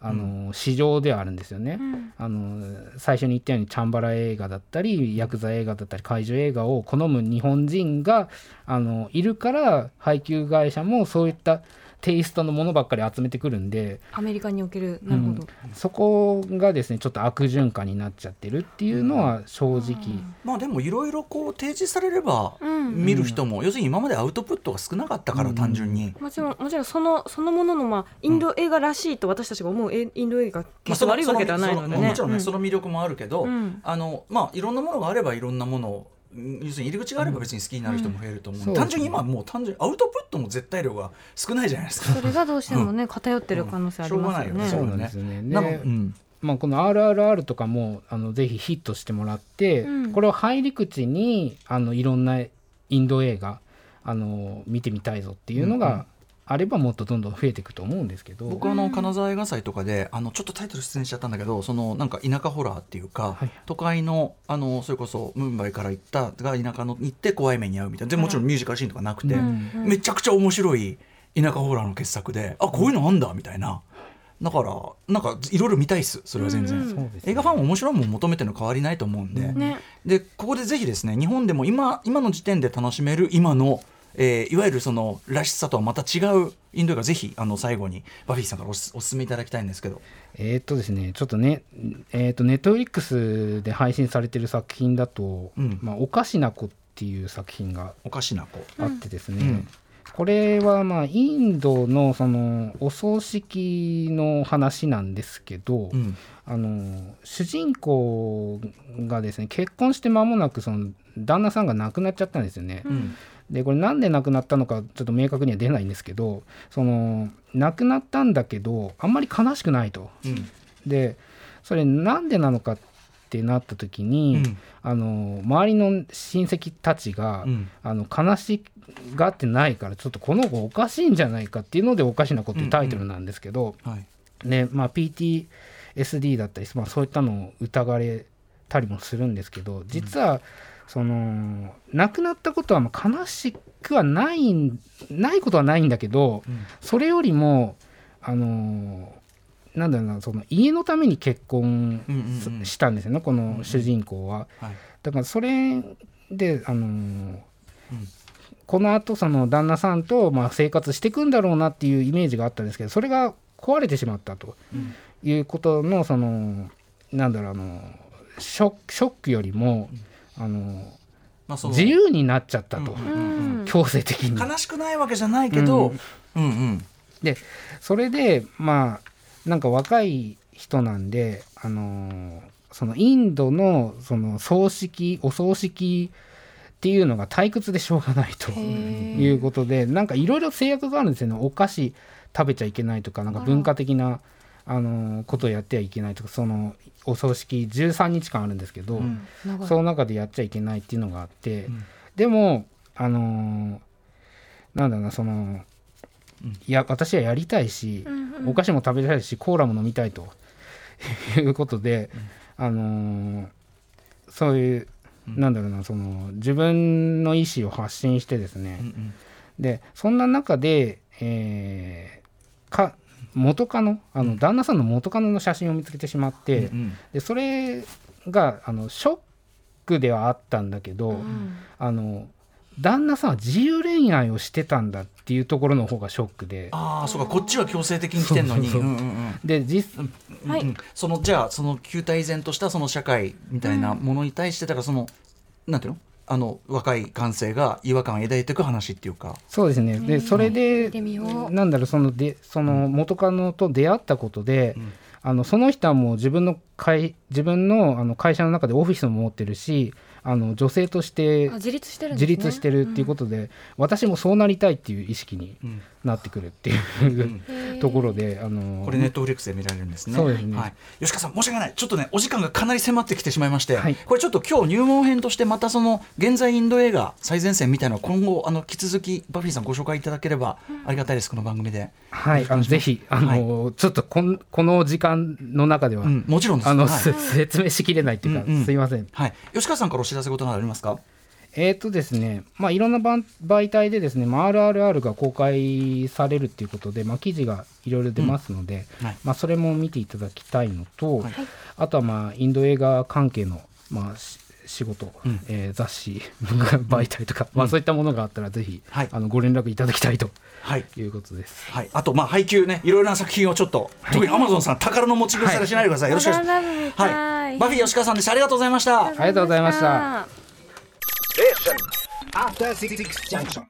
Speaker 4: あの、市場ではあるんですよね。
Speaker 3: うん。
Speaker 4: あの最初に言ったようにチャンバラ映画だったりヤクザ映画だったり怪獣映画を好む日本人があのいるから配給会社もそういったテイストのものばっかり集めてくるんで
Speaker 3: アメリカにおけるなるほど、
Speaker 4: そこがですねちょっと悪循環になっちゃってるっていうのは正直、
Speaker 2: まあでもいろいろこう提示されれば
Speaker 3: うん。
Speaker 2: 見る人も、要するに今までアウトプットが少なかったから単純に、
Speaker 3: もちろんもちろんそのそのもののまあインド映画らしいと私たちが思うえインド映画
Speaker 2: まあ
Speaker 3: 決して悪いわけではないのでね。
Speaker 2: そもちろんね、
Speaker 3: うん
Speaker 2: その魅力もあるけど、
Speaker 3: うん。
Speaker 2: あのまあいろんなものがあればいろんなものをうん要するに入り口があれば別に好きになる人も増えると思う、
Speaker 4: うん。
Speaker 2: 単純に今はもう単純にアウトプットの絶対量が少ないじゃないですか。
Speaker 3: それがどうしてもね。偏ってる可能性ありますよね。
Speaker 2: うん。しょうがないよね。
Speaker 4: そうなんですよね。
Speaker 2: なの
Speaker 4: で
Speaker 2: うん。
Speaker 4: まあ、この RRR とかもあのぜひヒットしてもらって、
Speaker 3: うん。
Speaker 4: これを入り口にあのいろんなインド映画あの見てみたいぞっていうの
Speaker 2: うんうん。
Speaker 4: があればもっとどんどん増えていくと思うんですけど、
Speaker 2: 僕はあの金沢映画祭とかであのちょっとタイトル出演しちゃったんだけどそのなんか田舎ホラーっていうか、
Speaker 4: はい
Speaker 2: 都会のあのそれこそムンバイから行ったが田舎の行って怖い目に遭うみたいな。でもちろんミュージカルシーンとかなくて、
Speaker 4: うん
Speaker 3: うん。
Speaker 2: めちゃくちゃ面白い田舎ホラーの傑作であこういうのあんだみたいな。だからなんかいろいろ見たいっすそれは全然、
Speaker 3: うんうん。
Speaker 2: 映画ファンも面白いもん求めてるの変わりないと思うんで、
Speaker 3: ね。
Speaker 2: でここでぜひですね日本でも今今の時点で楽しめる今の、えーいわゆるそのらしさとはまた違うインド映画ぜひあの最後にバフィーさんからおすお勧めいただきたいんですけど。
Speaker 4: えーっとですねちょっとねえーっとネットフリックスで配信されてる作品だと「
Speaker 2: うん。
Speaker 4: まあ、おかしな子」っていう作品が
Speaker 2: おかしな子
Speaker 4: あってですね、
Speaker 2: うん。
Speaker 4: これはまあインドのそのお葬式の話なんですけど、
Speaker 2: うん。
Speaker 4: あの主人公がですね結婚して間もなくその旦那さんが亡くなっちゃったんですよね。
Speaker 2: うん
Speaker 4: でこれなんで亡くなったのかちょっと明確には出ないんですけどその亡くなったんだけどあんまり悲しくないと。
Speaker 2: うん。
Speaker 4: でそれなんでなのかってなった時に、
Speaker 2: うん。
Speaker 4: あの周りの親戚たちが、
Speaker 2: うん。
Speaker 4: あの悲しがってないからちょっとこの子おかしいんじゃないかっていうので「おかしな子」っていうタイトルなんですけど、
Speaker 2: はい。
Speaker 4: ねまあ、PTSD だったり、まあ、そういったのを疑われたりもするんですけど実はその亡くなったことはまあ悲しくはないんないことはないんだけど
Speaker 2: うん。
Speaker 4: それよりもあのなんだろうなその家のために結婚
Speaker 2: うんうんうん。
Speaker 4: したんですよねこの主人公は。
Speaker 2: はい。
Speaker 4: だからそれであのーこのあとその旦那さんとまあ生活していくんだろうなっていうイメージがあったんですけどそれが壊れてしまったということのそのなんだろうあのショショックよりも、あの
Speaker 2: まあその
Speaker 4: 自由になっちゃったと、
Speaker 2: うんうん
Speaker 3: うん
Speaker 4: 強制的に。
Speaker 2: 悲しくないわけじゃないけど、
Speaker 4: うん
Speaker 2: うん。うん
Speaker 4: でそれでまあなんか若い人なんで、あのーそのインドのその葬式お葬式っていうのが退屈でしょうがないということでなんかいろいろ制約があるんですよね。お菓子食べちゃいけないとかなんか文化的なあのーことをやってはいけないとかそのお葬式13日間あるんですけど、
Speaker 2: うん。
Speaker 4: その中でやっちゃいけないっていうのがあって、
Speaker 2: ん。
Speaker 4: でもあのーなんだろうなその、いや私はやりたいし、
Speaker 3: うんうん。
Speaker 4: お菓子も食べたいしコーラも飲みたいということで、あのーそういう、なんだろうなその自分の意思を発信してですね、
Speaker 2: うんうん。
Speaker 4: でそんな中で、えーか元カノあの旦那さんの元カノの写真を見つけてしまって、
Speaker 2: うん
Speaker 4: でそれがあのショックではあったんだけど、
Speaker 3: うん。
Speaker 4: あの旦那さんは自由恋愛をしてたんだっていうところの方がショックで。
Speaker 2: ああそうか。こっちは強制的に来てんのに。
Speaker 4: で実
Speaker 3: はい。
Speaker 2: うん。そのじゃあその旧体依然としたその社会みたいなものに対してだからその、なんていうの？あの若い感性が違和感を抱いていく話っていうか。
Speaker 4: そうですね。でそれで
Speaker 3: う。
Speaker 4: なんだろうそのでその元カノと出会ったことで、
Speaker 2: ん。
Speaker 4: あのその人はもう自分の会自分のあの会社の中でオフィスも持ってるしあの女性として
Speaker 3: あ自立してるね。
Speaker 4: 自立してるっていうことで、私もそうなりたいっていう意識に
Speaker 2: うん。
Speaker 4: なってくるっていう、
Speaker 3: うん。
Speaker 4: ところであの
Speaker 2: これネットフリックスで見られるんですね。
Speaker 4: そうですね。
Speaker 2: はい、吉川さん申し訳ない。ちょっとねお時間がかなり迫ってきてしまいまして、
Speaker 4: はい。
Speaker 2: これちょっと今日入門編としてまたその現在インド映画最前線みたいなのを今後あの引き続きバフィーさんご紹介いただければありがたいですこの番組で。
Speaker 4: はい。あのぜひあの、ちょっとこんこの時間の中では、
Speaker 2: うんもちろんです。
Speaker 4: あの、
Speaker 2: はい。
Speaker 4: せ 説明しきれないっていうか、
Speaker 2: うんうん。
Speaker 4: すいません。
Speaker 2: はい、吉川さんからお知らせことなどありますか？
Speaker 4: えーとですね、まあ、いろんな番媒体でですね、まあ、RRR が公開されるっていうことで、まあ、記事がいろいろ出ますので、
Speaker 2: はい。
Speaker 4: まあ、それも見ていただきたいのと、
Speaker 2: はい。
Speaker 4: あとは、まあ、インド映画関係の、まあ、し仕事、
Speaker 2: うん。
Speaker 4: えー雑誌媒体とか、まあ、そういったものがあったらぜひ、
Speaker 2: はい。
Speaker 4: あのご連絡いただきたいと
Speaker 2: はい。
Speaker 4: いうことです。
Speaker 2: はい、あとまあ配給ねいろいろな作品をちょっと、特にアマゾンさん宝の持ち腐れしないでください、よろしく。お願い。しますはい、バフィー吉川さんでした。ありがとうございました。
Speaker 4: ありがとうございました。